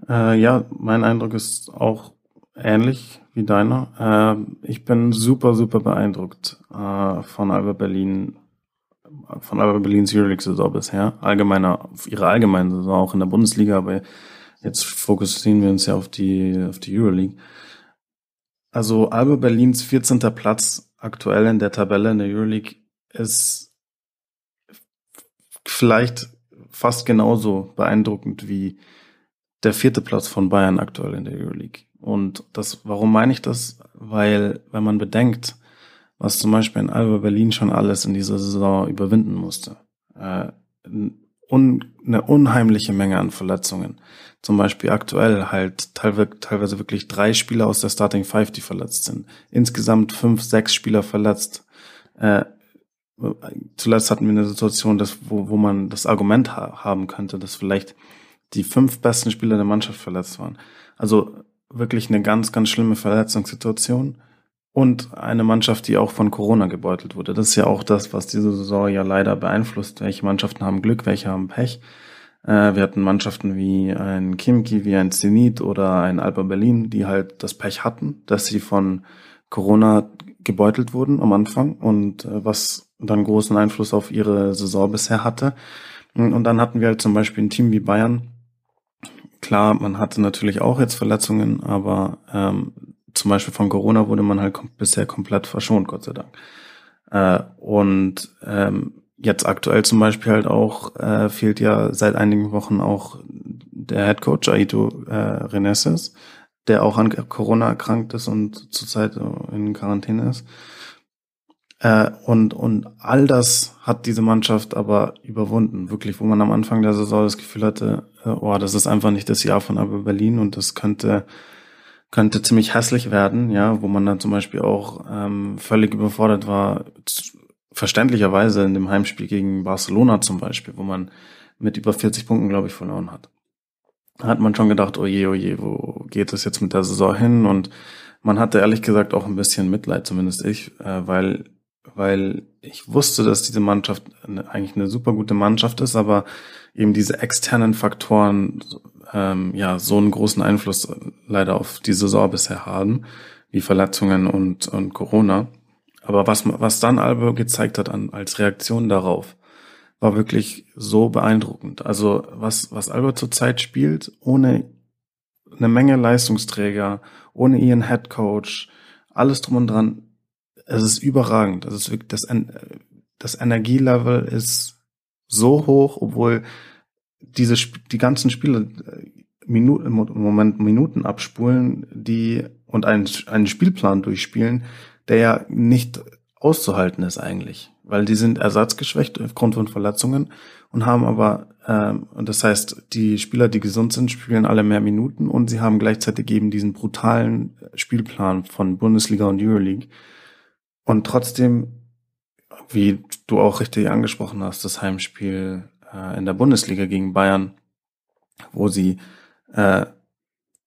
B: Äh, ja, mein Eindruck ist auch ähnlich wie deiner. Äh, ich bin super, super beeindruckt äh, von Alba Berlin, von Alba Berlins Euroleague-Saison bisher. Allgemeiner, ihre allgemeine Saison auch in der Bundesliga, aber jetzt fokussieren wir uns ja auf die, auf die Euroleague. Also Alba Berlins 14. Platz aktuell in der Tabelle in der Euroleague ist vielleicht fast genauso beeindruckend wie der vierte Platz von Bayern aktuell in der Euroleague. Und das, warum meine ich das? Weil, wenn man bedenkt, was zum Beispiel in Alba Berlin schon alles in dieser Saison überwinden musste. Äh, un, eine unheimliche Menge an Verletzungen. Zum Beispiel aktuell halt teilweise, wirklich drei Spieler aus der Starting Five, die verletzt sind. Insgesamt fünf, sechs Spieler verletzt. Äh, zuletzt hatten wir eine Situation, dass, wo, wo man das Argument ha haben könnte, dass vielleicht die fünf besten Spieler der Mannschaft verletzt waren. Also wirklich eine ganz, ganz schlimme Verletzungssituation und eine Mannschaft, die auch von Corona gebeutelt wurde. Das ist ja auch das, was diese Saison ja leider beeinflusst. Welche Mannschaften haben Glück, welche haben Pech. Äh, wir hatten Mannschaften wie ein Kimki, wie ein Zenit oder ein Alba Berlin, die halt das Pech hatten, dass sie von Corona gebeutelt wurden am Anfang und äh, was dann großen Einfluss auf ihre Saison bisher hatte. Und dann hatten wir halt zum Beispiel ein Team wie Bayern. Klar, man hatte natürlich auch jetzt Verletzungen, aber ähm, zum Beispiel von Corona wurde man halt kom bisher komplett verschont, Gott sei Dank. Äh, und ähm, jetzt aktuell zum Beispiel halt auch äh, fehlt ja seit einigen Wochen auch der Head Coach Aito äh, Reneses, der auch an Corona erkrankt ist und zurzeit in Quarantäne ist. Äh, und, und all das hat diese Mannschaft aber überwunden. Wirklich, wo man am Anfang der Saison das Gefühl hatte, äh, oh, das ist einfach nicht das Jahr von Aber Berlin und das könnte könnte ziemlich hässlich werden, ja, wo man dann zum Beispiel auch ähm, völlig überfordert war, verständlicherweise in dem Heimspiel gegen Barcelona zum Beispiel, wo man mit über 40 Punkten, glaube ich, verloren hat. Hat man schon gedacht, oh je, oh je, wo geht es jetzt mit der Saison hin? Und man hatte ehrlich gesagt auch ein bisschen Mitleid, zumindest ich, äh, weil, weil ich wusste, dass diese Mannschaft eigentlich eine super gute Mannschaft ist, aber eben diese externen Faktoren ähm, ja so einen großen Einfluss leider auf die Saison bisher haben, wie Verletzungen und, und Corona. Aber was, was dann Alba gezeigt hat an, als Reaktion darauf, war wirklich so beeindruckend. Also was, was Alba zurzeit spielt, ohne eine Menge Leistungsträger, ohne ihren Head Coach, alles drum und dran, es ist überragend. Das ist wirklich, das, das Energielevel ist so hoch, obwohl diese die ganzen Spiele äh, Minuten, im Moment Minuten abspulen, die und einen, einen Spielplan durchspielen, der ja nicht auszuhalten ist eigentlich, weil die sind ersatzgeschwächt aufgrund von Verletzungen und haben aber ähm, und das heißt, die Spieler, die gesund sind, spielen alle mehr Minuten und sie haben gleichzeitig eben diesen brutalen Spielplan von Bundesliga und Euroleague. Und trotzdem, wie du auch richtig angesprochen hast, das Heimspiel äh, in der Bundesliga gegen Bayern, wo sie äh,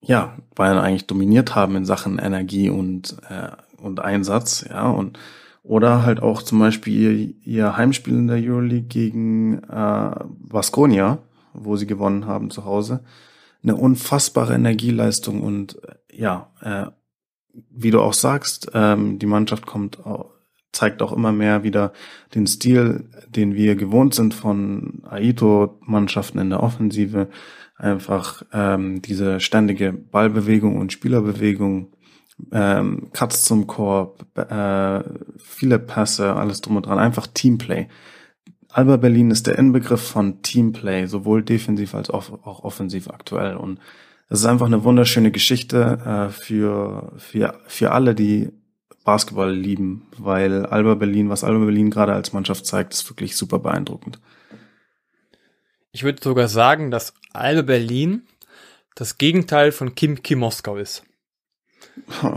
B: ja Bayern eigentlich dominiert haben in Sachen Energie und äh, und Einsatz, ja und oder halt auch zum Beispiel ihr Heimspiel in der Euroleague gegen äh, Vasconia, wo sie gewonnen haben zu Hause, eine unfassbare Energieleistung und äh, ja, äh, wie du auch sagst, ähm, die Mannschaft kommt zeigt auch immer mehr wieder den Stil, den wir gewohnt sind von Aito-Mannschaften in der Offensive. Einfach ähm, diese ständige Ballbewegung und Spielerbewegung, ähm, Cuts zum Korb, äh, viele Pässe, alles drum und dran, einfach Teamplay. Alba Berlin ist der Inbegriff von Teamplay, sowohl defensiv als auch, auch offensiv aktuell. Und es ist einfach eine wunderschöne Geschichte äh, für, für, für alle, die Basketball lieben, weil Alba Berlin, was Alba Berlin gerade als Mannschaft zeigt, ist wirklich super beeindruckend.
A: Ich würde sogar sagen, dass Alba Berlin das Gegenteil von Kimki Moskau ist.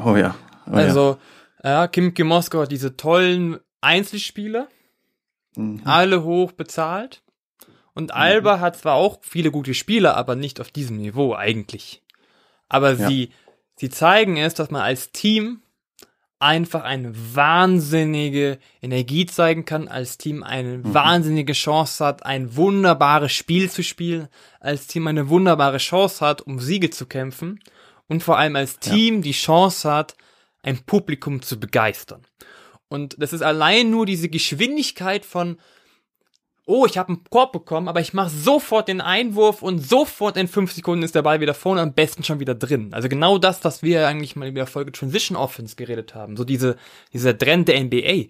B: Oh, ja.
A: Oh, also, ja, ja Kimki Moskau hat diese tollen Einzelspieler, mhm. alle hoch bezahlt. Und Alba mhm. hat zwar auch viele gute Spieler, aber nicht auf diesem Niveau eigentlich. Aber ja. sie, sie zeigen es, dass man als Team einfach eine wahnsinnige Energie zeigen kann, als Team eine mhm. wahnsinnige Chance hat, ein wunderbares Spiel zu spielen, als Team eine wunderbare Chance hat, um Siege zu kämpfen und vor allem als Team ja. die Chance hat, ein Publikum zu begeistern. Und das ist allein nur diese Geschwindigkeit von oh, ich habe einen Korb bekommen, aber ich mache sofort den Einwurf und sofort in fünf Sekunden ist der Ball wieder vorne, am besten schon wieder drin. Also genau das, was wir eigentlich mal in der Folge Transition Offense geredet haben. So diese, dieser Trend der NBA.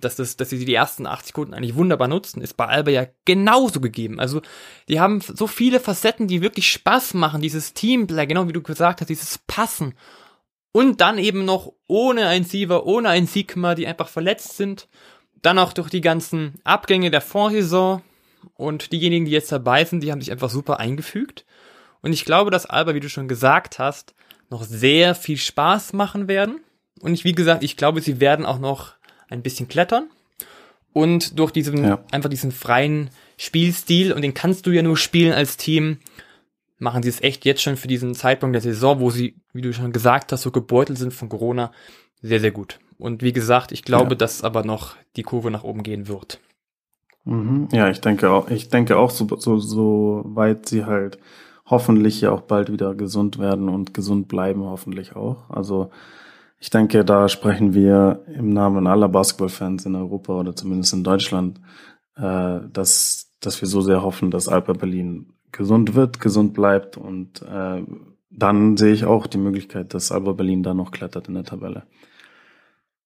A: Dass, das, dass sie die ersten acht Sekunden eigentlich wunderbar nutzen, ist bei Alba ja genauso gegeben. Also, die haben so viele Facetten, die wirklich Spaß machen. Dieses Teamplay, genau wie du gesagt hast, dieses Passen. Und dann eben noch ohne ein Siever, ohne ein Sigma, die einfach verletzt sind dann auch durch die ganzen Abgänge der Vorsaison Und diejenigen, die jetzt dabei sind, die haben sich einfach super eingefügt. Und ich glaube, dass Alba, wie du schon gesagt hast, noch sehr viel Spaß machen werden. Und ich, wie gesagt, ich glaube, sie werden auch noch ein bisschen klettern. Und durch diesen, ja. einfach diesen freien Spielstil, und den kannst du ja nur spielen als Team, machen sie es echt jetzt schon für diesen Zeitpunkt der Saison, wo sie, wie du schon gesagt hast, so gebeutelt sind von Corona, sehr, sehr gut. Und wie gesagt, ich glaube, ja. dass aber noch die Kurve nach oben gehen wird.
B: Mhm. Ja, ich denke auch, ich denke auch, so, so, so weit sie halt hoffentlich ja auch bald wieder gesund werden und gesund bleiben, hoffentlich auch. Also ich denke, da sprechen wir im Namen aller Basketballfans in Europa oder zumindest in Deutschland, äh, dass, dass wir so sehr hoffen, dass Alba Berlin gesund wird, gesund bleibt und äh, dann sehe ich auch die Möglichkeit, dass Alba Berlin da noch klettert in der Tabelle.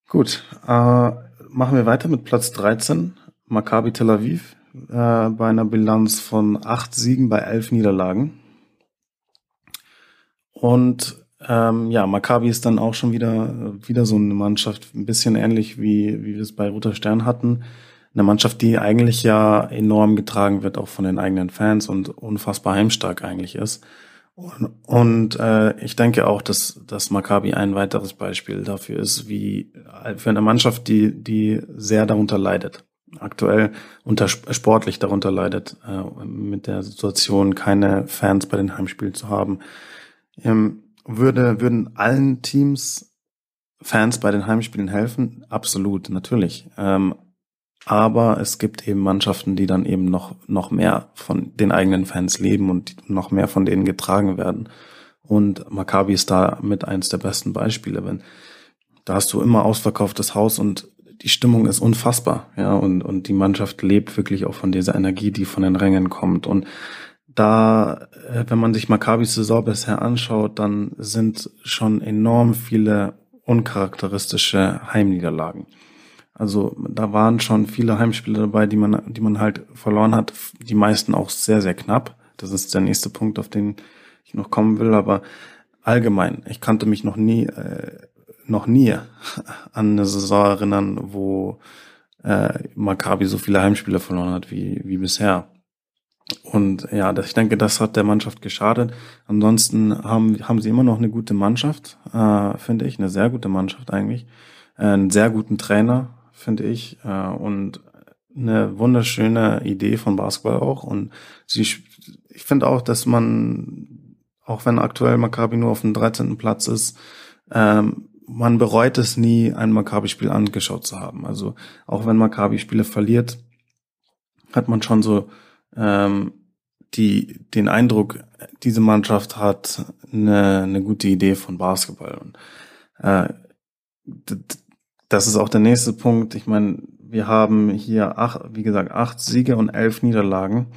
B: Gut, äh, machen wir weiter mit Platz 13, Maccabi Tel Aviv, äh, bei einer Bilanz von acht Siegen bei elf Niederlagen. Und ähm, ja, Maccabi ist dann auch schon wieder, wieder so eine Mannschaft, ein bisschen ähnlich wie, wie wir es bei Roter Stern hatten. Eine Mannschaft, die eigentlich ja enorm getragen wird, auch von den eigenen Fans und unfassbar heimstark eigentlich ist. Und, und äh, ich denke auch, dass, dass Maccabi ein weiteres Beispiel dafür ist, wie für eine Mannschaft, die, die sehr darunter leidet. Aktuell unter sportlich darunter leidet, äh, mit der Situation, keine Fans bei den Heimspielen zu haben. Ähm, würde, würden allen Teams Fans bei den Heimspielen helfen? Absolut, natürlich. Ähm, aber es gibt eben Mannschaften, die dann eben noch, noch mehr von den eigenen Fans leben und noch mehr von denen getragen werden. Und Maccabi ist da mit eins der besten Beispiele. Wenn, da hast du immer ausverkauftes Haus und die Stimmung ist unfassbar, ja, und, und die Mannschaft lebt wirklich auch von dieser Energie, die von den Rängen kommt. Und da, äh, wenn man sich Maccabis Saison bisher anschaut, dann sind schon enorm viele uncharakteristische Heimniederlagen. Also da waren schon viele Heimspiele dabei, die man, die man halt verloren hat. Die meisten auch sehr, sehr knapp. Das ist der nächste Punkt, auf den ich noch kommen will. Aber allgemein, ich kannte mich noch nie, äh, noch nie an eine Saison erinnern, wo äh, Maccabi so viele Heimspiele verloren hat wie, wie bisher. Und ja, ich denke, das hat der Mannschaft geschadet. Ansonsten haben, haben sie immer noch eine gute Mannschaft, äh, finde ich, eine sehr gute Mannschaft eigentlich. Einen sehr guten Trainer, finde ich, äh, und eine wunderschöne Idee von Basketball auch. Und sie, ich finde auch, dass man, auch wenn aktuell Maccabi nur auf dem 13. Platz ist, ähm, man bereut es nie, ein Maccabi-Spiel angeschaut zu haben. Also auch wenn Maccabi Spiele verliert, hat man schon so ähm, die den Eindruck, diese Mannschaft hat eine, eine gute Idee von Basketball. Und, äh, das ist auch der nächste Punkt. Ich meine, wir haben hier acht, wie gesagt, acht Siege und elf Niederlagen.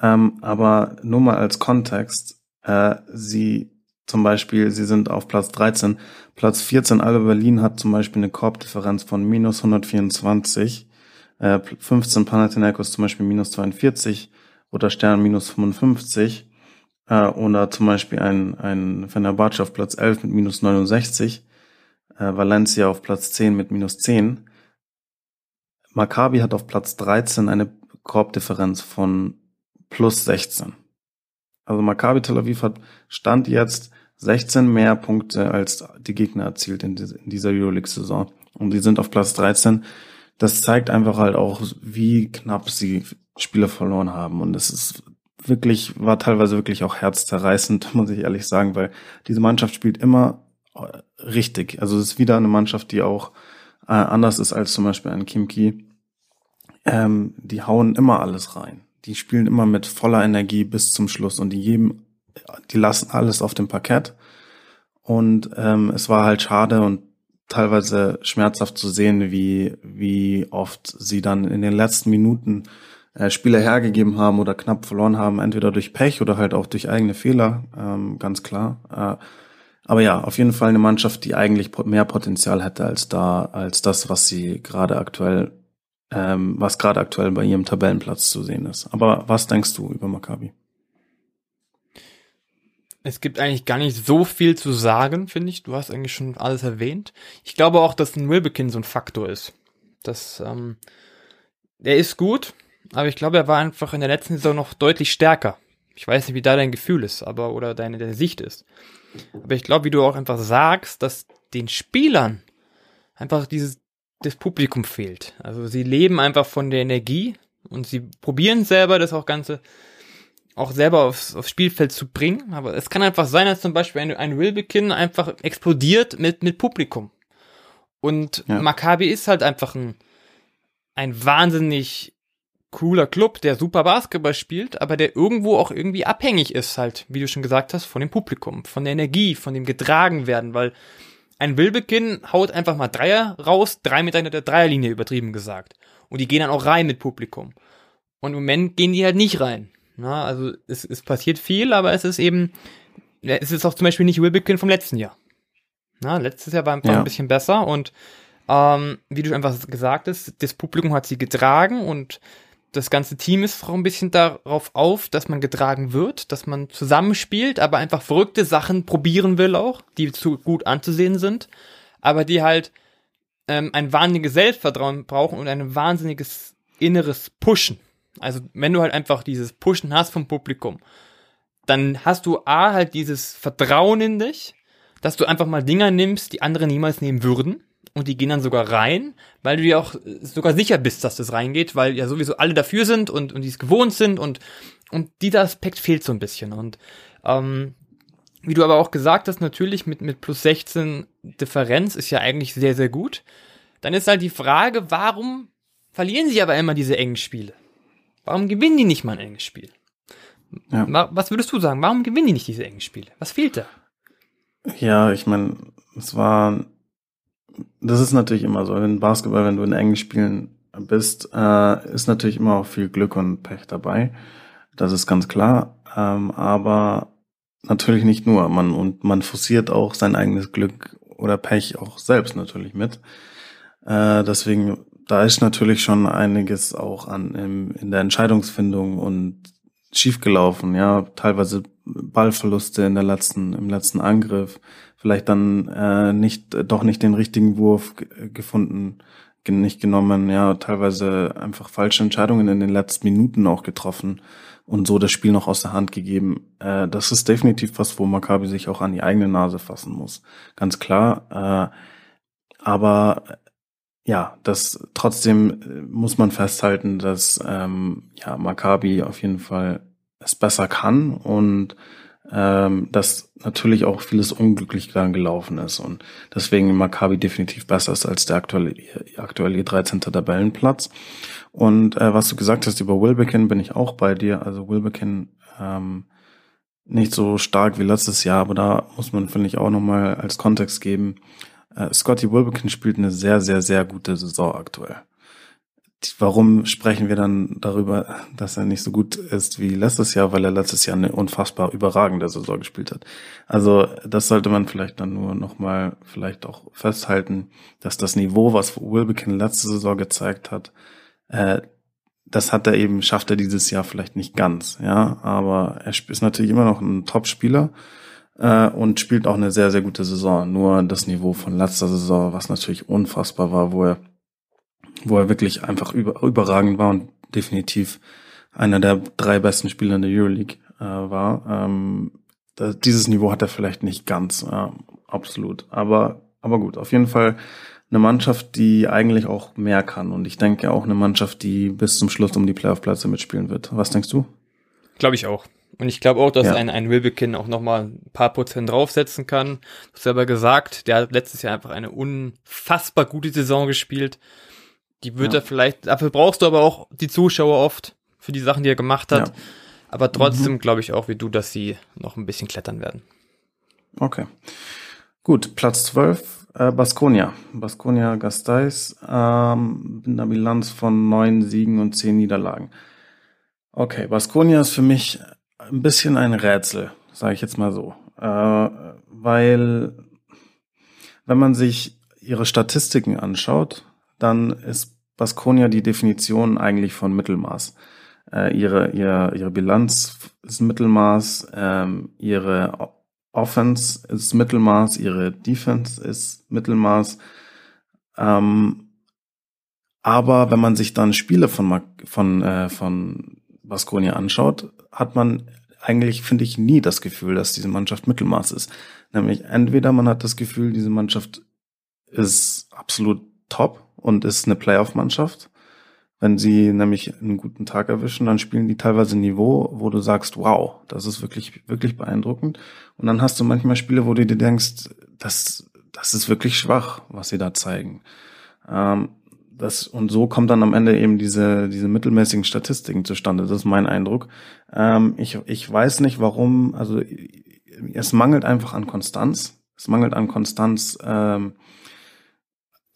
B: Ähm, aber nur mal als Kontext, äh, sie zum Beispiel, sie sind auf Platz 13. Platz 14, Alba Berlin hat zum Beispiel eine Korbdifferenz von minus 124 äh, 15 Panathinaikos zum Beispiel minus 42 oder Stern minus 55 äh, oder zum Beispiel ein, ein Fenerbahce auf Platz 11 mit minus 69, äh, Valencia auf Platz 10 mit minus 10. Maccabi hat auf Platz 13 eine Korbdifferenz von plus 16. Also Maccabi Tel Aviv hat Stand jetzt 16 mehr Punkte als die Gegner erzielt in dieser Euroleague-Saison. Und die sind auf Platz 13 das zeigt einfach halt auch, wie knapp sie Spiele verloren haben. Und es ist wirklich, war teilweise wirklich auch herzzerreißend, muss ich ehrlich sagen, weil diese Mannschaft spielt immer äh, richtig. Also es ist wieder eine Mannschaft, die auch äh, anders ist als zum Beispiel ein Kimki. Ähm, die hauen immer alles rein. Die spielen immer mit voller Energie bis zum Schluss und die geben, die lassen alles auf dem Parkett. Und ähm, es war halt schade und teilweise schmerzhaft zu sehen, wie, wie oft sie dann in den letzten Minuten äh, Spieler hergegeben haben oder knapp verloren haben, entweder durch Pech oder halt auch durch eigene Fehler, ähm, ganz klar. Äh, aber ja, auf jeden Fall eine Mannschaft, die eigentlich mehr Potenzial hätte als da, als das, was sie gerade aktuell, ähm, was gerade aktuell bei ihrem Tabellenplatz zu sehen ist. Aber was denkst du über Maccabi?
A: Es gibt eigentlich gar nicht so viel zu sagen, finde ich. Du hast eigentlich schon alles erwähnt. Ich glaube auch, dass ein Wilbekin so ein Faktor ist. Das, ähm, der ist gut, aber ich glaube, er war einfach in der letzten Saison noch deutlich stärker. Ich weiß nicht, wie da dein Gefühl ist, aber oder deine, deine Sicht ist. Aber ich glaube, wie du auch einfach sagst, dass den Spielern einfach dieses das Publikum fehlt. Also sie leben einfach von der Energie und sie probieren selber das auch Ganze auch selber aufs, aufs Spielfeld zu bringen. Aber es kann einfach sein, dass zum Beispiel ein, ein Wilbekin einfach explodiert mit, mit Publikum. Und ja. Maccabi ist halt einfach ein, ein wahnsinnig cooler Club, der super Basketball spielt, aber der irgendwo auch irgendwie abhängig ist halt, wie du schon gesagt hast, von dem Publikum, von der Energie, von dem getragen werden, weil ein Wilbekin haut einfach mal Dreier raus, drei Meter hinter der Dreierlinie übertrieben gesagt. Und die gehen dann auch rein mit Publikum. Und im Moment gehen die halt nicht rein. Na, also es, es passiert viel, aber es ist eben, es ist auch zum Beispiel nicht Wilbekin vom letzten Jahr. Na, letztes Jahr war einfach ja. ein bisschen besser und ähm, wie du einfach gesagt hast, das Publikum hat sie getragen und das ganze Team ist auch ein bisschen darauf auf, dass man getragen wird, dass man zusammenspielt, aber einfach verrückte Sachen probieren will auch, die zu gut anzusehen sind, aber die halt ähm, ein wahnsinniges Selbstvertrauen brauchen und ein wahnsinniges inneres Pushen. Also wenn du halt einfach dieses Pushen hast vom Publikum, dann hast du A halt dieses Vertrauen in dich, dass du einfach mal Dinger nimmst, die andere niemals nehmen würden und die gehen dann sogar rein, weil du dir auch sogar sicher bist, dass das reingeht, weil ja sowieso alle dafür sind und, und die es gewohnt sind und, und dieser Aspekt fehlt so ein bisschen. Und ähm, wie du aber auch gesagt hast, natürlich mit, mit plus 16 Differenz ist ja eigentlich sehr, sehr gut. Dann ist halt die Frage, warum verlieren sie aber immer diese engen Spiele? Warum gewinnen die nicht mal ein enges Spiel? Ja. Was würdest du sagen? Warum gewinnen die nicht diese engen Spiele? Was fehlt da?
B: Ja, ich meine, es war das ist natürlich immer so. In Basketball, wenn du in engen Spielen bist, äh, ist natürlich immer auch viel Glück und Pech dabei. Das ist ganz klar. Ähm, aber natürlich nicht nur. Man, und man forciert auch sein eigenes Glück oder Pech auch selbst natürlich mit. Äh, deswegen, da ist natürlich schon einiges auch an im, in der Entscheidungsfindung und schiefgelaufen, ja, teilweise Ballverluste in der letzten, im letzten Angriff, vielleicht dann äh, nicht, doch nicht den richtigen Wurf gefunden, nicht genommen, ja, teilweise einfach falsche Entscheidungen in den letzten Minuten auch getroffen und so das Spiel noch aus der Hand gegeben. Äh, das ist definitiv was, wo Maccabi sich auch an die eigene Nase fassen muss. Ganz klar. Äh, aber ja, das trotzdem äh, muss man festhalten, dass ähm, ja Maccabi auf jeden Fall es besser kann und ähm, dass natürlich auch vieles unglücklich dann gelaufen ist und deswegen Maccabi definitiv besser ist als der aktuelle, aktuelle 13. Tabellenplatz. Und äh, was du gesagt hast über Wilbekin, bin ich auch bei dir. Also Wilbekin ähm, nicht so stark wie letztes Jahr, aber da muss man, finde ich, auch nochmal als Kontext geben. Äh, Scotty Wilbekin spielt eine sehr, sehr, sehr gute Saison aktuell. Warum sprechen wir dann darüber, dass er nicht so gut ist wie letztes Jahr, weil er letztes Jahr eine unfassbar überragende Saison gespielt hat. Also das sollte man vielleicht dann nur nochmal vielleicht auch festhalten, dass das Niveau, was Wilbekin letzte Saison gezeigt hat, äh, das hat er eben, schafft er dieses Jahr vielleicht nicht ganz, ja, aber er ist natürlich immer noch ein Top-Spieler äh, und spielt auch eine sehr, sehr gute Saison. Nur das Niveau von letzter Saison, was natürlich unfassbar war, wo er wo er wirklich einfach über, überragend war und definitiv einer der drei besten Spieler in der Euroleague äh, war. Ähm, das, dieses Niveau hat er vielleicht nicht ganz, äh, absolut. Aber, aber gut, auf jeden Fall eine Mannschaft, die eigentlich auch mehr kann. Und ich denke auch eine Mannschaft, die bis zum Schluss um die Playoff-Plätze mitspielen wird. Was denkst du?
A: Glaube ich auch. Und ich glaube auch, dass ja. ein, ein Wilbekin auch nochmal ein paar Prozent draufsetzen kann. Du hast selber gesagt, der hat letztes Jahr einfach eine unfassbar gute Saison gespielt. Die wird ja. er vielleicht, dafür brauchst du aber auch die Zuschauer oft für die Sachen, die er gemacht hat. Ja. Aber trotzdem mhm. glaube ich auch wie du, dass sie noch ein bisschen klettern werden.
B: Okay. Gut, Platz 12, äh, Baskonia. Baskonia Gasteis ähm, mit einer Bilanz von neun Siegen und zehn Niederlagen. Okay, Baskonia ist für mich ein bisschen ein Rätsel, sage ich jetzt mal so. Äh, weil wenn man sich ihre Statistiken anschaut, dann ist Baskonia die Definition eigentlich von Mittelmaß. Äh, ihre, ihre, ihre Bilanz ist Mittelmaß, ähm, ihre Offense ist Mittelmaß, ihre Defense ist Mittelmaß. Ähm, Aber wenn man sich dann Spiele von von äh, von Baskonia anschaut, hat man eigentlich, finde ich, nie das Gefühl, dass diese Mannschaft Mittelmaß ist. Nämlich entweder man hat das Gefühl, diese Mannschaft ist absolut top und ist eine Playoff-Mannschaft. Wenn sie nämlich einen guten Tag erwischen, dann spielen die teilweise Niveau, wo du sagst, wow, das ist wirklich, wirklich beeindruckend. Und dann hast du manchmal Spiele, wo du dir denkst, das, das ist wirklich schwach, was sie da zeigen. Ähm, das, und so kommt dann am Ende eben diese, diese mittelmäßigen Statistiken zustande. Das ist mein Eindruck. Ähm, ich, ich weiß nicht, warum, also es mangelt einfach an Konstanz. Es mangelt an Konstanz ähm,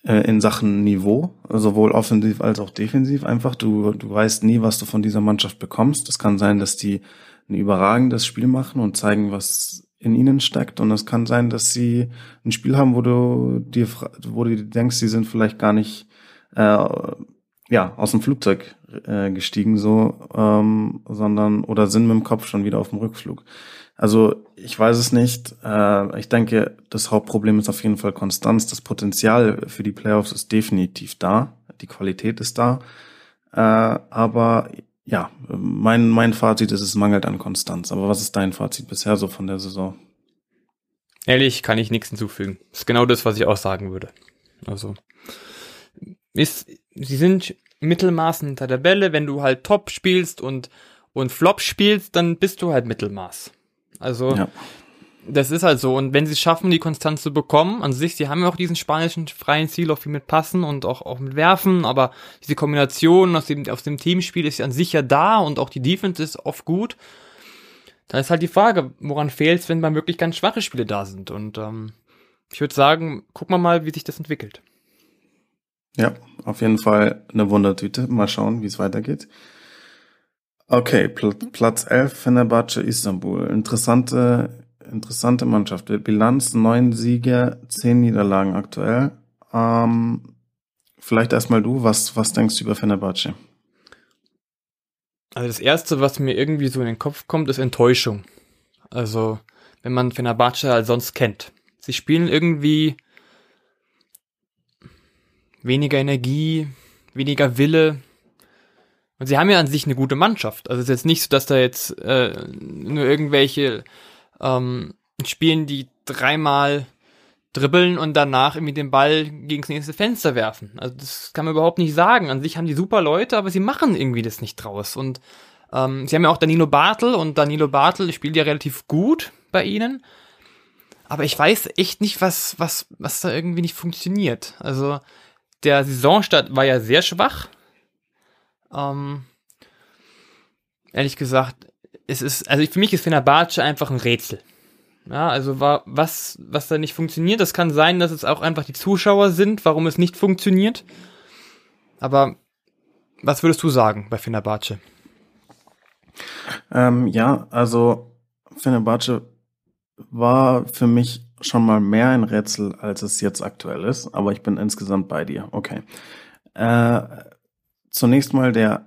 B: äh, in Sachen Niveau, sowohl offensiv als auch defensiv. Einfach, du, du weißt nie, was du von dieser Mannschaft bekommst. Es kann sein, dass die ein überragendes Spiel machen und zeigen, was in ihnen steckt. Und es kann sein, dass sie ein Spiel haben, wo du dir, wo du denkst, sie sind vielleicht gar nicht äh, ja, aus dem Flugzeug äh, gestiegen, so, ähm, sondern oder sind mit dem Kopf schon wieder auf dem Rückflug. Also ich weiß es nicht. Äh, ich denke, das Hauptproblem ist auf jeden Fall Konstanz. Das Potenzial für die Playoffs ist definitiv da. Die Qualität ist da. Äh, aber ja, mein, mein Fazit ist, es mangelt an Konstanz. Aber was ist dein Fazit bisher so von der Saison?
A: Ehrlich, kann ich nichts hinzufügen. Ist genau das, was ich auch sagen würde. Also, ist, sie sind Mittelmaß hinter der Bälle. Wenn du halt Top spielst und, und Flop spielst, dann bist du halt Mittelmaß. Also, ja. das ist halt so. Und wenn sie es schaffen, die Konstanz zu bekommen, an sich, sie haben ja auch diesen spanischen freien Ziel, auch viel mit Passen und auch, auch mit Werfen, aber diese Kombination aus dem, aus dem Teamspiel ist an sich ja da und auch die Defense ist oft gut. Da ist halt die Frage, woran fehlt es, wenn mal wirklich ganz schwache Spiele da sind. Und ähm, ich würde sagen, gucken wir mal, wie sich das entwickelt.
B: Ja, auf jeden Fall eine Wundertüte. Mal schauen, wie es weitergeht. Okay, Pl Platz 11, Fenerbahce Istanbul. Interessante, interessante Mannschaft. Bilanz, neun Siege, zehn Niederlagen aktuell. Ähm, vielleicht erstmal du, was, was denkst du über Fenerbahce?
A: Also das erste, was mir irgendwie so in den Kopf kommt, ist Enttäuschung. Also, wenn man Fenerbahce halt sonst kennt. Sie spielen irgendwie weniger Energie, weniger Wille. Und sie haben ja an sich eine gute Mannschaft. Also es ist jetzt nicht so, dass da jetzt äh, nur irgendwelche ähm, spielen, die dreimal dribbeln und danach irgendwie den Ball gegen das nächste Fenster werfen. Also das kann man überhaupt nicht sagen. An sich haben die super Leute, aber sie machen irgendwie das nicht draus. Und ähm, sie haben ja auch Danilo Bartel und Danilo Bartel spielt ja relativ gut bei ihnen. Aber ich weiß echt nicht, was, was, was da irgendwie nicht funktioniert. Also der Saisonstart war ja sehr schwach. Ähm, ehrlich gesagt, es ist, also für mich ist Fenerbahce einfach ein Rätsel. Ja, also war, was, was da nicht funktioniert, das kann sein, dass es auch einfach die Zuschauer sind, warum es nicht funktioniert. Aber was würdest du sagen bei Fenerbahce?
B: Ähm, ja, also Fenerbahce war für mich schon mal mehr ein Rätsel, als es jetzt aktuell ist, aber ich bin insgesamt bei dir. Okay. Äh, zunächst mal der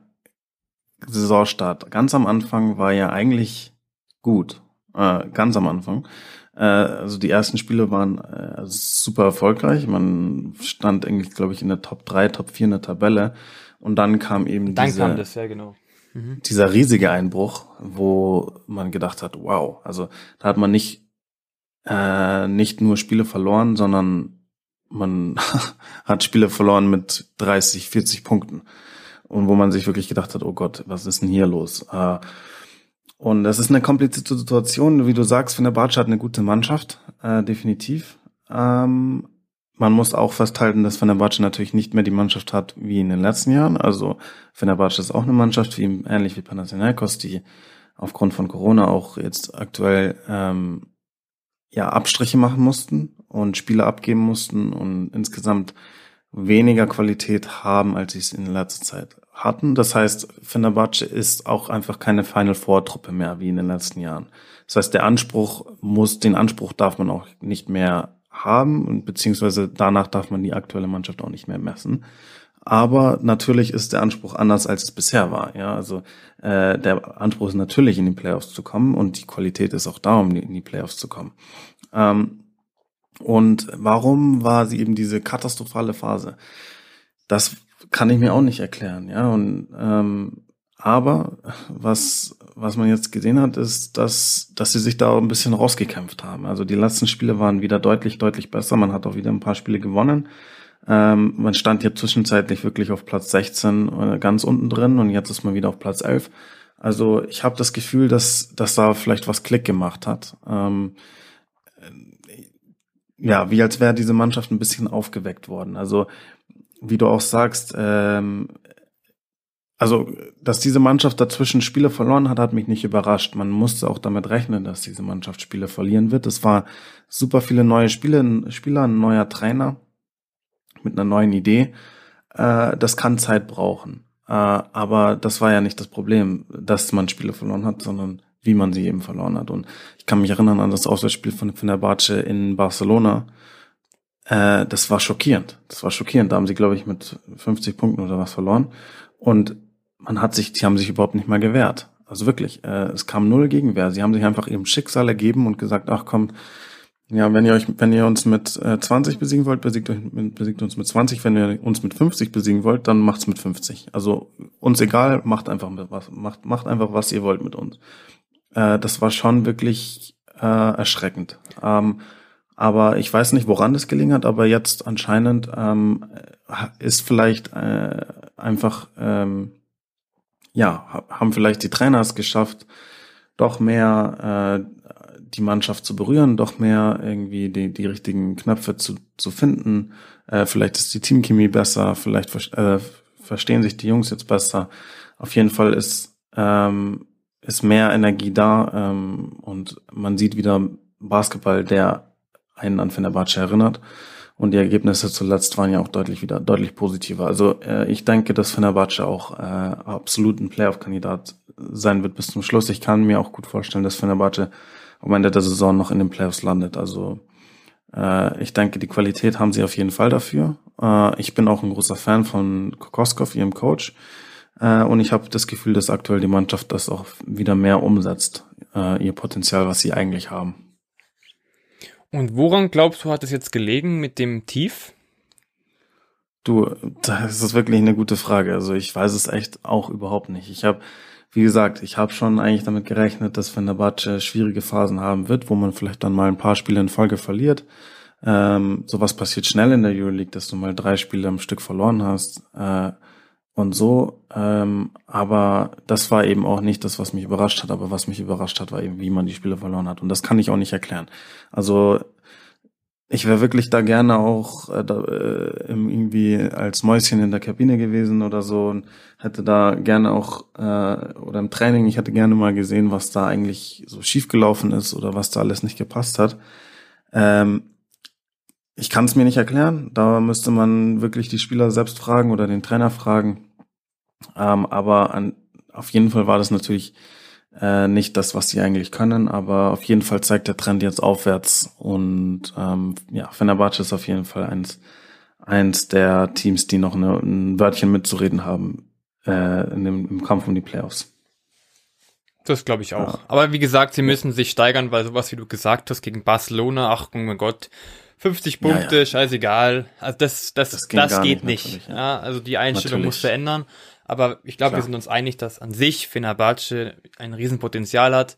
B: Saisonstart. Ganz am Anfang war ja eigentlich gut. Äh, ganz am Anfang. Äh, also die ersten Spiele waren äh, super erfolgreich. Man stand eigentlich, glaube ich, in der Top 3, Top 4 in der Tabelle. Und dann kam eben
A: dann diese, kam das, ja, genau.
B: Dieser riesige Einbruch, wo man gedacht hat, wow, also da hat man nicht äh, nicht nur Spiele verloren, sondern man hat Spiele verloren mit 30, 40 Punkten. Und wo man sich wirklich gedacht hat, oh Gott, was ist denn hier los? Äh, und das ist eine komplizierte Situation. Wie du sagst, Fenerbahce hat eine gute Mannschaft, äh, definitiv. Ähm, man muss auch festhalten, dass Fenerbahce natürlich nicht mehr die Mannschaft hat wie in den letzten Jahren. Also Fenerbahce ist auch eine Mannschaft, wie, ähnlich wie Panathinaikos, die aufgrund von Corona auch jetzt aktuell ähm, ja Abstriche machen mussten und Spiele abgeben mussten und insgesamt weniger Qualität haben, als sie es in letzter Zeit hatten. Das heißt, Fenerbahce ist auch einfach keine Final Four Truppe mehr wie in den letzten Jahren. Das heißt, der Anspruch muss, den Anspruch darf man auch nicht mehr haben und beziehungsweise danach darf man die aktuelle Mannschaft auch nicht mehr messen. Aber natürlich ist der Anspruch anders, als es bisher war. Ja, also äh, der Anspruch ist natürlich in die Playoffs zu kommen und die Qualität ist auch da, um in die Playoffs zu kommen. Ähm, und warum war sie eben diese katastrophale Phase? Das kann ich mir auch nicht erklären, ja. Und ähm, aber was was man jetzt gesehen hat, ist, dass dass sie sich da ein bisschen rausgekämpft haben. Also die letzten Spiele waren wieder deutlich deutlich besser. Man hat auch wieder ein paar Spiele gewonnen. Ähm, man stand hier zwischenzeitlich wirklich auf Platz 16 äh, ganz unten drin und jetzt ist man wieder auf Platz 11. Also ich habe das Gefühl, dass, dass da vielleicht was Klick gemacht hat. Ähm, ja, wie als wäre diese Mannschaft ein bisschen aufgeweckt worden. Also wie du auch sagst, ähm, also dass diese Mannschaft dazwischen Spiele verloren hat, hat mich nicht überrascht. Man musste auch damit rechnen, dass diese Mannschaft Spiele verlieren wird. Es war super viele neue Spiele, Spieler, ein neuer Trainer mit einer neuen Idee. Äh, das kann Zeit brauchen. Äh, aber das war ja nicht das Problem, dass man Spiele verloren hat, sondern wie man sie eben verloren hat. Und ich kann mich erinnern an das Auswärtsspiel von Fenerbahce in Barcelona. Äh, das war schockierend. Das war schockierend. Da haben sie, glaube ich, mit 50 Punkten oder was verloren. Und man hat sich, die haben sich überhaupt nicht mal gewehrt. Also wirklich, äh, es kam null Gegenwehr. Sie haben sich einfach ihrem Schicksal ergeben und gesagt, ach komm, ja, wenn ihr euch, wenn ihr uns mit äh, 20 besiegen wollt, besiegt, euch, besiegt uns mit 20. Wenn ihr uns mit 50 besiegen wollt, dann macht's mit 50. Also uns egal, macht einfach was, macht, macht einfach was ihr wollt mit uns. Äh, das war schon wirklich äh, erschreckend. Ähm, aber ich weiß nicht, woran das gelingen hat, aber jetzt anscheinend ähm, ist vielleicht äh, einfach, ähm, ja, haben vielleicht die Trainer es geschafft, doch mehr äh, die Mannschaft zu berühren, doch mehr irgendwie die, die richtigen Knöpfe zu, zu finden. Äh, vielleicht ist die Teamchemie besser, vielleicht äh, verstehen sich die Jungs jetzt besser. Auf jeden Fall ist, ähm, ist mehr Energie da ähm, und man sieht wieder Basketball, der einen an Fenerbahce erinnert. Und die Ergebnisse zuletzt waren ja auch deutlich wieder deutlich positiver. Also äh, ich denke, dass Fenerbahce auch äh, absolut ein Playoff-Kandidat sein wird bis zum Schluss. Ich kann mir auch gut vorstellen, dass Fenerbahce am Ende der Saison noch in den Playoffs landet. Also äh, ich denke, die Qualität haben sie auf jeden Fall dafür. Äh, ich bin auch ein großer Fan von Kokoskov, ihrem Coach. Äh, und ich habe das Gefühl, dass aktuell die Mannschaft das auch wieder mehr umsetzt, äh, ihr Potenzial, was sie eigentlich haben.
A: Und woran glaubst du, hat es jetzt gelegen mit dem Tief?
B: Du, das ist wirklich eine gute Frage. Also ich weiß es echt auch überhaupt nicht. Ich habe wie gesagt, ich habe schon eigentlich damit gerechnet, dass Fenerbahce schwierige Phasen haben wird, wo man vielleicht dann mal ein paar Spiele in Folge verliert. Ähm, sowas passiert schnell in der Euroleague, dass du mal drei Spiele am Stück verloren hast äh, und so. Ähm, aber das war eben auch nicht das, was mich überrascht hat. Aber was mich überrascht hat, war eben, wie man die Spiele verloren hat. Und das kann ich auch nicht erklären. Also ich wäre wirklich da gerne auch äh, da, äh, irgendwie als Mäuschen in der Kabine gewesen oder so und hätte da gerne auch äh, oder im Training, ich hätte gerne mal gesehen, was da eigentlich so schiefgelaufen ist oder was da alles nicht gepasst hat. Ähm, ich kann es mir nicht erklären. Da müsste man wirklich die Spieler selbst fragen oder den Trainer fragen. Ähm, aber an, auf jeden Fall war das natürlich äh, nicht das, was sie eigentlich können, aber auf jeden Fall zeigt der Trend jetzt aufwärts und ähm, ja, Fenerbahce ist auf jeden Fall eins, eins der Teams, die noch eine, ein Wörtchen mitzureden haben äh, in dem, im Kampf um die Playoffs.
A: Das glaube ich auch. Ja. Aber wie gesagt, sie müssen sich steigern, weil sowas, wie du gesagt hast, gegen Barcelona, ach oh mein Gott, 50 Punkte, ja, ja. scheißegal. Also das, das, das, das geht nicht. nicht. Ja. also die Einstellung natürlich. muss verändern. Aber ich glaube, wir sind uns einig, dass an sich Fenerbahce ein Riesenpotenzial hat.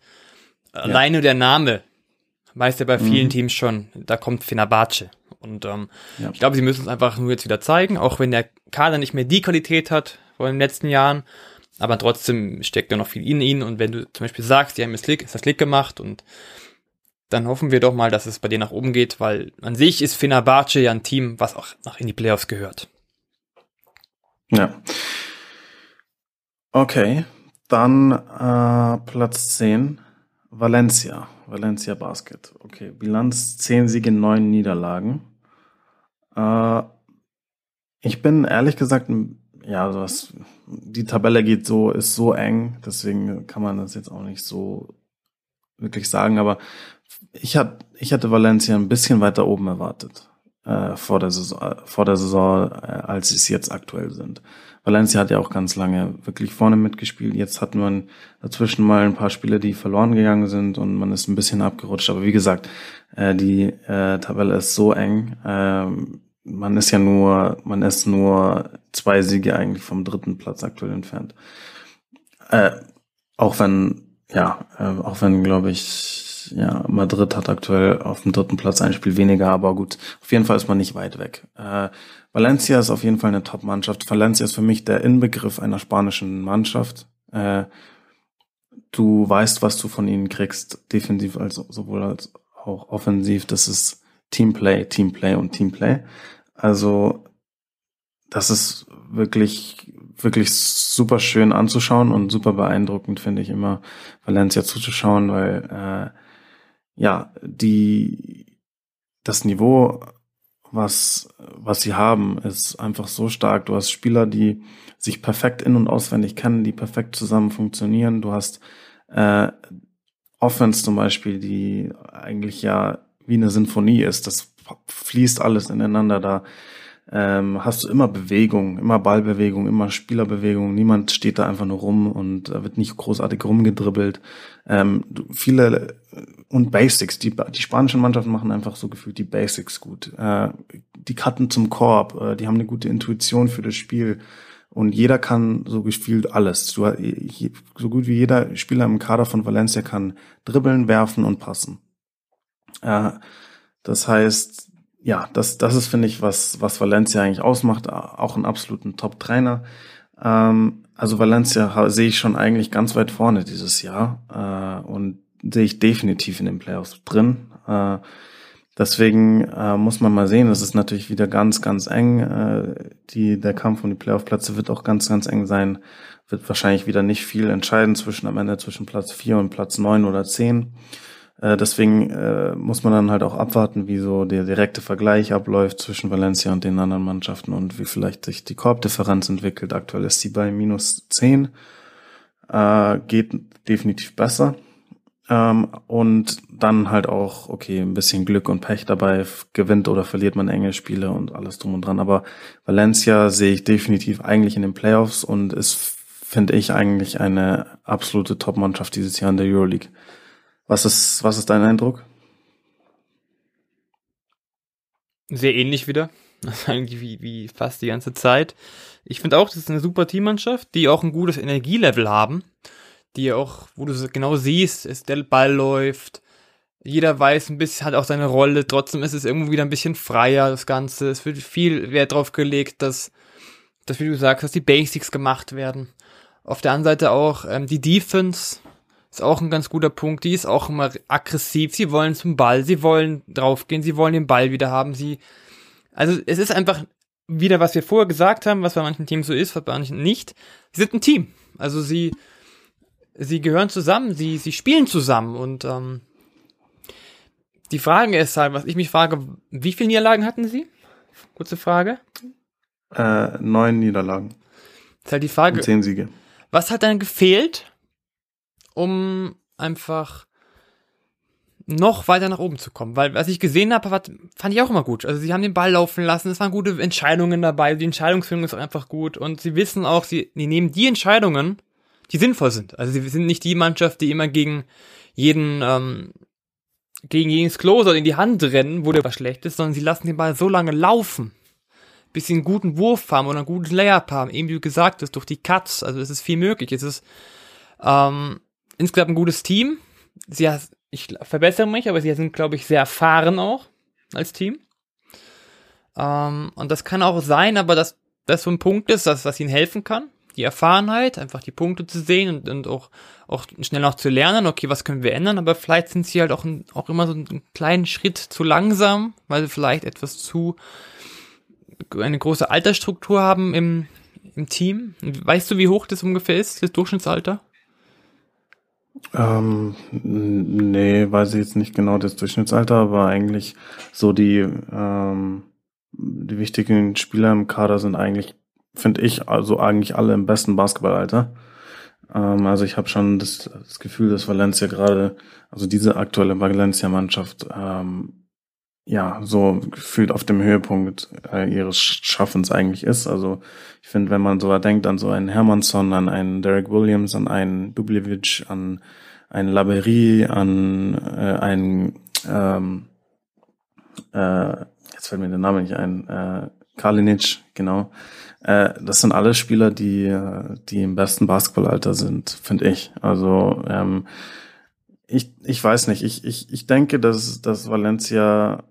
A: Ja. Alleine der Name weiß ja bei vielen mhm. Teams schon, da kommt Fenerbahce. Und ähm, ja. ich glaube, sie müssen es einfach nur jetzt wieder zeigen, auch wenn der Kader nicht mehr die Qualität hat von den letzten Jahren. Aber trotzdem steckt da noch viel in ihnen. Und wenn du zum Beispiel sagst, die haben das Lick, das Lick gemacht und dann hoffen wir doch mal, dass es bei denen nach oben geht, weil an sich ist Fenerbahce ja ein Team, was auch nach in die Playoffs gehört.
B: Ja. Okay, dann äh, Platz 10, Valencia. Valencia Basket. Okay, Bilanz 10 Siege, 9 Niederlagen. Äh, ich bin ehrlich gesagt, ja, was, die Tabelle geht so, ist so eng, deswegen kann man das jetzt auch nicht so wirklich sagen, aber ich, hat, ich hatte Valencia ein bisschen weiter oben erwartet äh, vor der Saison, vor der Saison äh, als sie es jetzt aktuell sind. Valencia hat ja auch ganz lange wirklich vorne mitgespielt. Jetzt hat man dazwischen mal ein paar Spiele, die verloren gegangen sind und man ist ein bisschen abgerutscht. Aber wie gesagt, äh, die äh, Tabelle ist so eng. Äh, man ist ja nur, man ist nur zwei Siege eigentlich vom dritten Platz aktuell entfernt. Äh, auch wenn, ja, äh, auch wenn, glaube ich, ja, Madrid hat aktuell auf dem dritten Platz ein Spiel weniger, aber gut, auf jeden Fall ist man nicht weit weg. Äh, Valencia ist auf jeden Fall eine Top-Mannschaft. Valencia ist für mich der Inbegriff einer spanischen Mannschaft. Äh, du weißt, was du von ihnen kriegst, defensiv als sowohl als auch offensiv. Das ist Teamplay, Teamplay und Teamplay. Also das ist wirklich, wirklich super schön anzuschauen und super beeindruckend, finde ich immer, Valencia zuzuschauen, weil äh, ja, die das Niveau, was, was sie haben, ist einfach so stark. Du hast Spieler, die sich perfekt in- und auswendig kennen, die perfekt zusammen funktionieren. Du hast äh, Offense zum Beispiel, die eigentlich ja wie eine Sinfonie ist. Das fließt alles ineinander. Da ähm, hast du immer Bewegung, immer Ballbewegung, immer Spielerbewegung. Niemand steht da einfach nur rum und da wird nicht großartig rumgedribbelt. Ähm, viele und Basics. Die, die spanischen Mannschaften machen einfach so gefühlt die Basics gut. Äh, die Karten zum Korb, äh, die haben eine gute Intuition für das Spiel. Und jeder kann so gespielt alles. so gut wie jeder Spieler im Kader von Valencia kann dribbeln, werfen und passen. Äh, das heißt, ja, das, das ist, finde ich, was, was Valencia eigentlich ausmacht. Auch einen absoluten Top-Trainer. Ähm, also Valencia sehe ich schon eigentlich ganz weit vorne dieses Jahr. Äh, und sehe ich definitiv in den Playoffs drin. Äh, Deswegen äh, muss man mal sehen, es ist natürlich wieder ganz, ganz eng. Äh, die, der Kampf um die Playoff-Plätze wird auch ganz, ganz eng sein. Wird wahrscheinlich wieder nicht viel entscheiden zwischen am Ende zwischen Platz vier und Platz neun oder zehn. Äh, deswegen äh, muss man dann halt auch abwarten, wie so der direkte Vergleich abläuft zwischen Valencia und den anderen Mannschaften und wie vielleicht sich die Korbdifferenz entwickelt. Aktuell ist sie bei minus zehn. Äh, geht definitiv besser. Ähm, und dann halt auch, okay, ein bisschen Glück und Pech dabei, gewinnt oder verliert man enge Spiele und alles drum und dran. Aber Valencia sehe ich definitiv eigentlich in den Playoffs und ist, finde ich, eigentlich eine absolute Top-Mannschaft dieses Jahr in der Euroleague. Was ist, was ist dein Eindruck?
A: Sehr ähnlich wieder. eigentlich wie, wie fast die ganze Zeit. Ich finde auch, das ist eine super Teammannschaft, die auch ein gutes Energielevel haben die auch, wo du genau siehst, ist der Ball läuft, jeder weiß ein bisschen, hat auch seine Rolle, trotzdem ist es irgendwo wieder ein bisschen freier, das Ganze. Es wird viel Wert drauf gelegt, dass, dass wie du sagst, dass die Basics gemacht werden. Auf der anderen Seite auch ähm, die Defense ist auch ein ganz guter Punkt. Die ist auch immer aggressiv. Sie wollen zum Ball, sie wollen draufgehen, sie wollen den Ball wieder haben. Sie, also es ist einfach wieder, was wir vorher gesagt haben, was bei manchen Teams so ist, bei manchen nicht. Sie sind ein Team. Also sie, sie gehören zusammen, sie, sie spielen zusammen und ähm, die Frage ist halt, was ich mich frage, wie viele Niederlagen hatten sie? Kurze Frage.
B: Äh, neun Niederlagen.
A: ist halt die Frage.
B: Und zehn Siege.
A: Was hat dann gefehlt, um einfach noch weiter nach oben zu kommen? Weil was ich gesehen habe, fand ich auch immer gut. Also sie haben den Ball laufen lassen, es waren gute Entscheidungen dabei, die Entscheidungsfindung ist auch einfach gut und sie wissen auch, sie, sie nehmen die Entscheidungen, die sinnvoll sind. Also sie sind nicht die Mannschaft, die immer gegen jeden, ähm, gegen jedes Klo in die Hand rennen, wo der was schlecht ist, sondern sie lassen den Ball so lange laufen, bis sie einen guten Wurf haben oder einen guten Layup haben. Eben wie du gesagt hast, durch die Cuts. Also es ist viel möglich. Es ist ähm, insgesamt ein gutes Team. Sie, ich verbessere mich, aber sie sind, glaube ich, sehr erfahren auch als Team. Ähm, und das kann auch sein, aber dass das so ein Punkt ist, dass was ihnen helfen kann die Erfahrenheit, einfach die Punkte zu sehen und, und auch, auch schnell noch zu lernen, okay, was können wir ändern, aber vielleicht sind sie halt auch, ein, auch immer so einen kleinen Schritt zu langsam, weil sie vielleicht etwas zu eine große Altersstruktur haben im, im Team. Weißt du, wie hoch das ungefähr ist, das Durchschnittsalter?
B: Ähm, nee, weiß ich jetzt nicht genau das Durchschnittsalter, aber eigentlich so die, ähm, die wichtigen Spieler im Kader sind eigentlich finde ich, also eigentlich alle im besten Basketballalter. Ähm, also ich habe schon das, das, Gefühl, dass Valencia gerade, also diese aktuelle Valencia-Mannschaft, ähm, ja, so gefühlt auf dem Höhepunkt äh, ihres Schaffens eigentlich ist. Also ich finde, wenn man so denkt an so einen Hermannsson, an einen Derek Williams, an einen Dubljevic, an einen Laberie, an äh, einen ähm, äh, jetzt fällt mir der Name nicht ein, äh, Kalinic, genau. Äh, das sind alle Spieler, die, die im besten Basketballalter sind, finde ich. Also ähm, ich, ich weiß nicht, ich, ich, ich denke, dass, dass Valencia,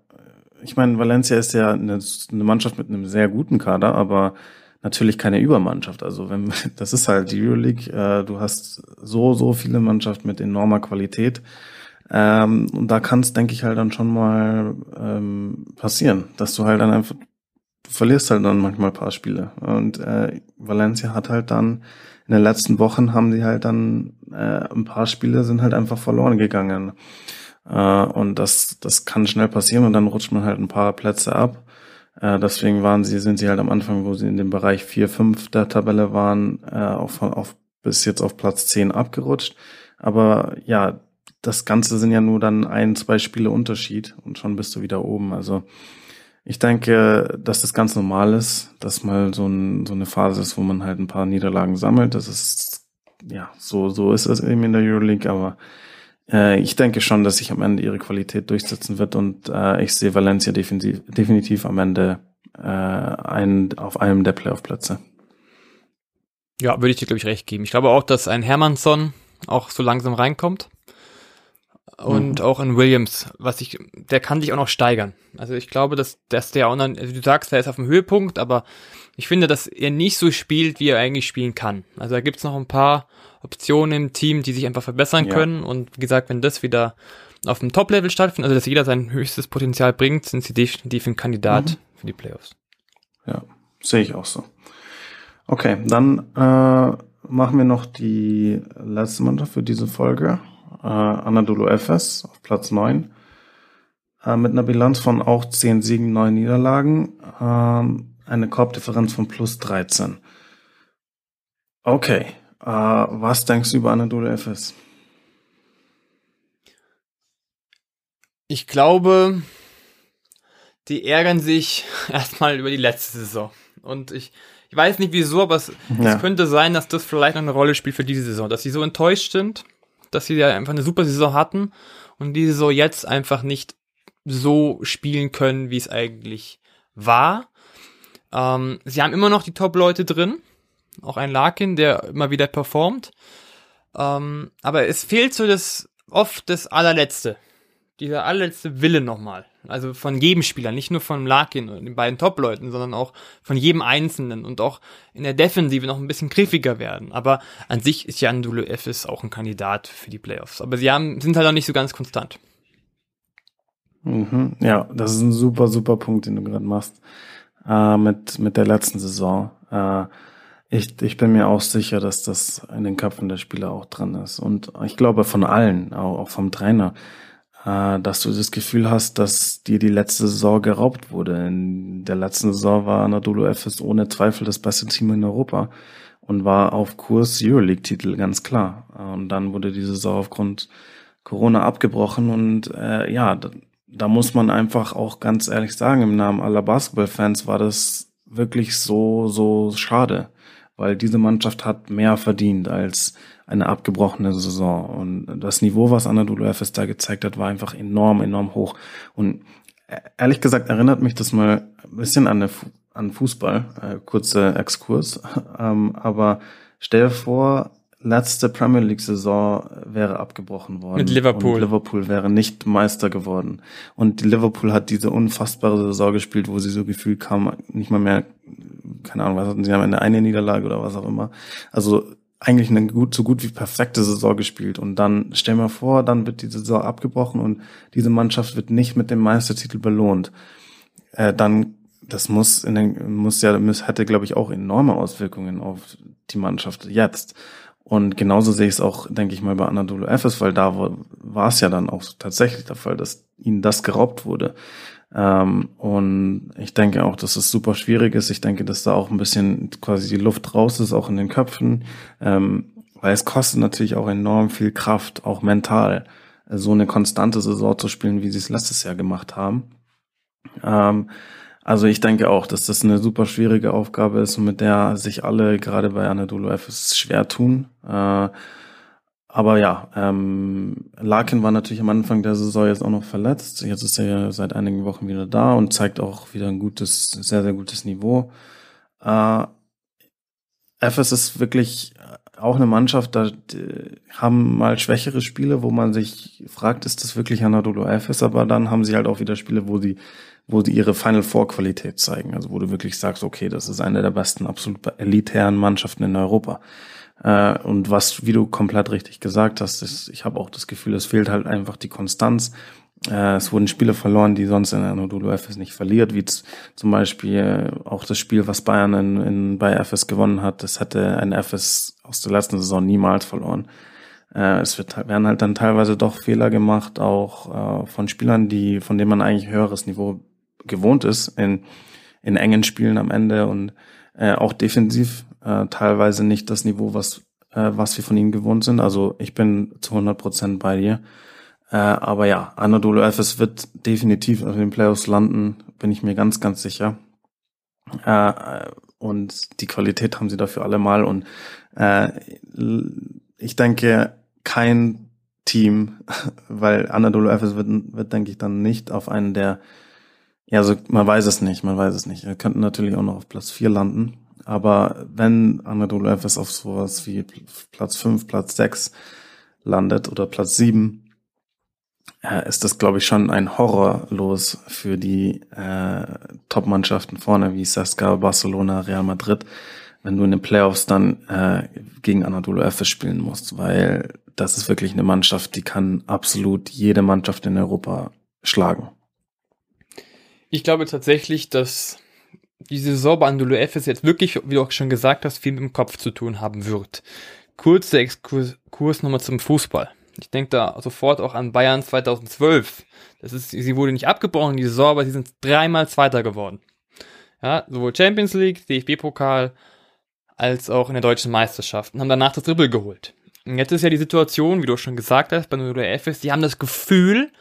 B: ich meine, Valencia ist ja eine, eine Mannschaft mit einem sehr guten Kader, aber natürlich keine Übermannschaft. Also wenn das ist halt die Euroleague, äh, du hast so, so viele Mannschaften mit enormer Qualität. Ähm, und da kann es, denke ich, halt dann schon mal ähm, passieren, dass du halt dann einfach, du verlierst halt dann manchmal ein paar Spiele. Und äh, Valencia hat halt dann in den letzten Wochen haben die halt dann äh, ein paar Spiele sind halt einfach verloren gegangen. Äh, und das, das kann schnell passieren und dann rutscht man halt ein paar Plätze ab. Äh, deswegen waren sie, sind sie halt am Anfang, wo sie in dem Bereich 4, 5 der Tabelle waren, äh, auf, auf, bis jetzt auf Platz 10 abgerutscht. Aber ja, das Ganze sind ja nur dann ein, zwei Spiele Unterschied und schon bist du wieder oben. Also ich denke, dass das ganz normal ist, dass mal so, ein, so eine Phase ist, wo man halt ein paar Niederlagen sammelt. Das ist, ja, so, so ist es eben in der Euroleague, aber äh, ich denke schon, dass sich am Ende ihre Qualität durchsetzen wird und äh, ich sehe Valencia definitiv, definitiv am Ende äh, ein, auf einem der Playoff-Plätze.
A: Ja, würde ich dir, glaube ich, recht geben. Ich glaube auch, dass ein Hermannsson auch so langsam reinkommt. Und mhm. auch in Williams, was ich, der kann sich auch noch steigern. Also ich glaube, dass, dass der auch dann, also du sagst, er ist auf dem Höhepunkt, aber ich finde, dass er nicht so spielt, wie er eigentlich spielen kann. Also da gibt's noch ein paar Optionen im Team, die sich einfach verbessern ja. können. Und wie gesagt, wenn das wieder auf dem Top-Level stattfindet, also dass jeder sein höchstes Potenzial bringt, sind sie definitiv ein Kandidat mhm. für die Playoffs.
B: Ja, sehe ich auch so. Okay, dann äh, machen wir noch die letzte Mannschaft für diese Folge. Äh, Anadolu FS auf Platz 9. Äh, mit einer Bilanz von auch 10 Siegen, 9 Niederlagen. Ähm, eine Korbdifferenz von plus 13. Okay, äh, was denkst du über Anadolu FS?
A: Ich glaube, die ärgern sich erstmal über die letzte Saison. Und ich, ich weiß nicht wieso, aber es, ja. es, könnte sein, dass das vielleicht noch eine Rolle spielt für diese Saison. Dass sie so enttäuscht sind, dass sie ja einfach eine super Saison hatten und diese Saison jetzt einfach nicht so spielen können, wie es eigentlich war. Ähm, sie haben immer noch die Top-Leute drin auch ein Larkin, der immer wieder performt. Ähm, aber es fehlt so das oft das allerletzte. Dieser allerletzte Wille nochmal. Also von jedem Spieler, nicht nur von Larkin und den beiden Top-Leuten, sondern auch von jedem Einzelnen und auch in der Defensive noch ein bisschen griffiger werden. Aber an sich ist Jan Dulu Efes auch ein Kandidat für die Playoffs. Aber sie haben, sind halt auch nicht so ganz konstant.
B: Mhm, ja, das ist ein super, super Punkt, den du gerade machst. Äh, mit, mit der letzten Saison. Äh, ich, ich bin mir auch sicher, dass das in den Köpfen der Spieler auch dran ist. Und ich glaube von allen, auch, vom Trainer, äh, dass du das Gefühl hast, dass dir die letzte Saison geraubt wurde. In der letzten Saison war Anadolu Efes ohne Zweifel das beste Team in Europa und war auf Kurs Euroleague-Titel, ganz klar. Und dann wurde die Saison aufgrund Corona abgebrochen und äh, ja, da, da muss man einfach auch ganz ehrlich sagen, im Namen aller Basketballfans war das wirklich so, so schade weil diese Mannschaft hat mehr verdient als eine abgebrochene Saison. Und das Niveau, was Anadolu Efes da gezeigt hat, war einfach enorm, enorm hoch. Und äh, ehrlich gesagt erinnert mich das mal ein bisschen an, an Fußball, äh, kurzer Exkurs. ähm, aber stell dir vor, letzte Premier League Saison wäre abgebrochen worden.
A: Mit Liverpool.
B: Und Liverpool wäre nicht Meister geworden. Und Liverpool hat diese unfassbare Saison gespielt, wo sie so gefühlt kam, nicht mal mehr, keine Ahnung, was hatten sie am Ende, eine Niederlage oder was auch immer. Also eigentlich eine gut, so gut wie perfekte Saison gespielt. Und dann stell mir vor, dann wird die Saison abgebrochen und diese Mannschaft wird nicht mit dem Meistertitel belohnt. Äh, dann, das muss in den, muss ja, muss, hätte, glaube ich, auch enorme Auswirkungen auf die Mannschaft jetzt. Und genauso sehe ich es auch, denke ich mal, bei Anadolu Efes, weil da war es ja dann auch tatsächlich der Fall, dass ihnen das geraubt wurde. Ähm, und ich denke auch, dass es super schwierig ist. Ich denke, dass da auch ein bisschen quasi die Luft raus ist, auch in den Köpfen, ähm, weil es kostet natürlich auch enorm viel Kraft, auch mental, so eine konstante Saison zu spielen, wie sie es letztes Jahr gemacht haben. Ähm, also ich denke auch, dass das eine super schwierige Aufgabe ist mit der sich alle gerade bei Anadolu FS schwer tun. Äh, aber ja, ähm, Larkin war natürlich am Anfang der Saison jetzt auch noch verletzt. Jetzt ist er ja seit einigen Wochen wieder da und zeigt auch wieder ein gutes, sehr, sehr gutes Niveau. Äh, FS ist wirklich auch eine Mannschaft, da haben mal schwächere Spiele, wo man sich fragt, ist das wirklich Anadolu FS? Aber dann haben sie halt auch wieder Spiele, wo sie, wo sie ihre Final Four Qualität zeigen. Also wo du wirklich sagst, okay, das ist eine der besten, absolut elitären Mannschaften in Europa. Äh, und was, wie du komplett richtig gesagt hast, ist, ich habe auch das Gefühl, es fehlt halt einfach die Konstanz. Äh, es wurden Spiele verloren, die sonst in der Anadolu FS nicht verliert, wie zum Beispiel auch das Spiel, was Bayern in, in, bei FS gewonnen hat. Das hätte ein FS aus der letzten Saison niemals verloren. Äh, es wird, werden halt dann teilweise doch Fehler gemacht, auch äh, von Spielern, die, von denen man eigentlich höheres Niveau gewohnt ist, in, in engen Spielen am Ende und äh, auch defensiv äh, teilweise nicht das Niveau, was, äh, was wir von ihm gewohnt sind. Also ich bin zu 100 Prozent bei dir. Äh, aber ja, Anadolu Efes wird definitiv in den Playoffs landen, bin ich mir ganz, ganz sicher. Äh, und die Qualität haben sie dafür alle mal. Und äh, ich denke, kein Team, weil Anadolu Efes wird, wird, denke ich, dann nicht auf einen der, ja, also man weiß es nicht, man weiß es nicht. Wir könnten natürlich auch noch auf Platz vier landen. Aber wenn Anadolu Efes auf sowas wie Platz 5, Platz 6 landet oder Platz 7, äh, ist das, glaube ich, schon ein Horror los für die äh, Top-Mannschaften vorne, wie Saska, Barcelona, Real Madrid, wenn du in den Playoffs dann äh, gegen Anadolu Efes spielen musst, weil das ist wirklich eine Mannschaft, die kann absolut jede Mannschaft in Europa schlagen.
A: Ich glaube tatsächlich, dass die Saison bei Anadolu Efes jetzt wirklich, wie du auch schon gesagt hast, viel mit dem Kopf zu tun haben wird. Kurzer Exkurs Kurs nochmal zum Fußball. Ich denke da sofort auch an Bayern 2012. Das ist, sie wurde nicht abgebrochen, die Saison, aber sie sind dreimal Zweiter geworden. Ja, sowohl Champions League, DFB-Pokal, als auch in der deutschen Meisterschaft und haben danach das Dribbel geholt. Und jetzt ist ja die Situation, wie du schon gesagt hast, bei der FS, die haben das Gefühl,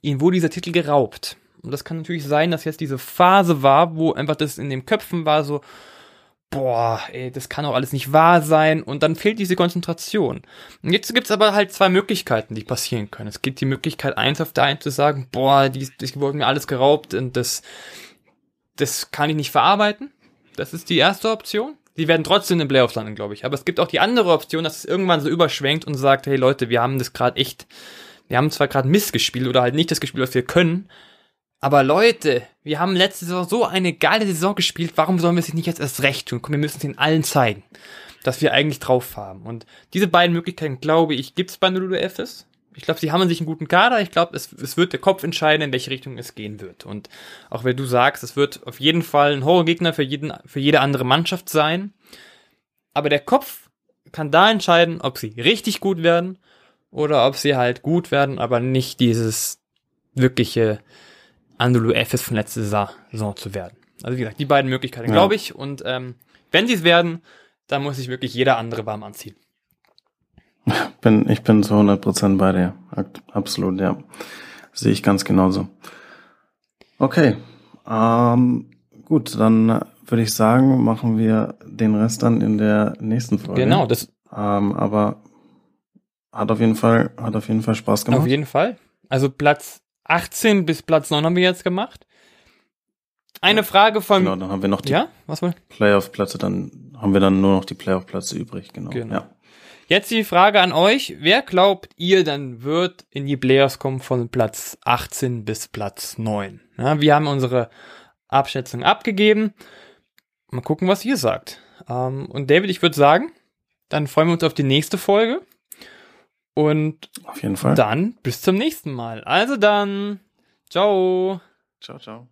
A: ihnen wurde dieser Titel geraubt. Und das kann natürlich sein, dass jetzt diese Phase war, wo einfach das in den Köpfen war, so, boah, ey, das kann doch alles nicht wahr sein. Und dann fehlt diese Konzentration. Und jetzt gibt's aber halt zwei Möglichkeiten, die passieren können. Es gibt die Möglichkeit, eins auf der einen zu sagen, boah, die, die wurde mir alles geraubt und das, das kann ich nicht verarbeiten. Das ist die erste Option. Die werden trotzdem in den Playoffs landen, glaube ich. Aber es gibt auch die andere Option, dass es irgendwann so überschwenkt und sagt, hey Leute, wir haben das gerade echt, wir haben zwar gerade Mist gespielt oder halt nicht das gespielt, was wir können, aber Leute, wir haben letzte Saison so eine geile Saison gespielt, warum sollen wir es nicht jetzt erst recht tun? Komm, wir müssen es den allen zeigen, dass wir eigentlich drauf haben. Und diese beiden Möglichkeiten, glaube ich, gibt's bei Nudo FS. Ich glaube, sie haben sich einen guten Kader. Ich glaube, es, es wird der Kopf entscheiden, in welche Richtung es gehen wird. Und auch wenn du sagst, es wird auf jeden Fall ein Horrorgegner für, jeden, für jede andere Mannschaft sein. Aber der Kopf kann da entscheiden, ob sie richtig gut werden oder ob sie halt gut werden, aber nicht dieses wirkliche Andalou FS von letzter Saison zu werden. Also wie gesagt, die beiden Möglichkeiten, ja. glaube ich. Und ähm, wenn sie es werden, dann muss sich wirklich jeder andere warm anziehen.
B: Bin, ich bin zu 100% bei dir. Absolut, ja. Sehe ich ganz genauso. Okay. Ähm, gut, dann würde ich sagen, machen wir den Rest dann in der nächsten Folge.
A: Genau, das.
B: Ähm, aber hat auf jeden Fall, hat auf jeden Fall Spaß gemacht.
A: Auf jeden Fall. Also Platz 18 bis Platz 9 haben wir jetzt gemacht. Eine Frage von.
B: Genau, dann haben wir noch die
A: ja? Was wohl?
B: Playoff-Plätze, dann haben wir dann nur noch die Playoff-Plätze übrig, genau. genau. Ja.
A: Jetzt die Frage an euch. Wer glaubt ihr dann wird in die Playoffs kommen von Platz 18 bis Platz 9? Ja, wir haben unsere Abschätzung abgegeben. Mal gucken, was ihr sagt. Ähm, und David, ich würde sagen, dann freuen wir uns auf die nächste Folge. Und
B: auf jeden Fall.
A: Dann bis zum nächsten Mal. Also dann, ciao.
B: Ciao, ciao.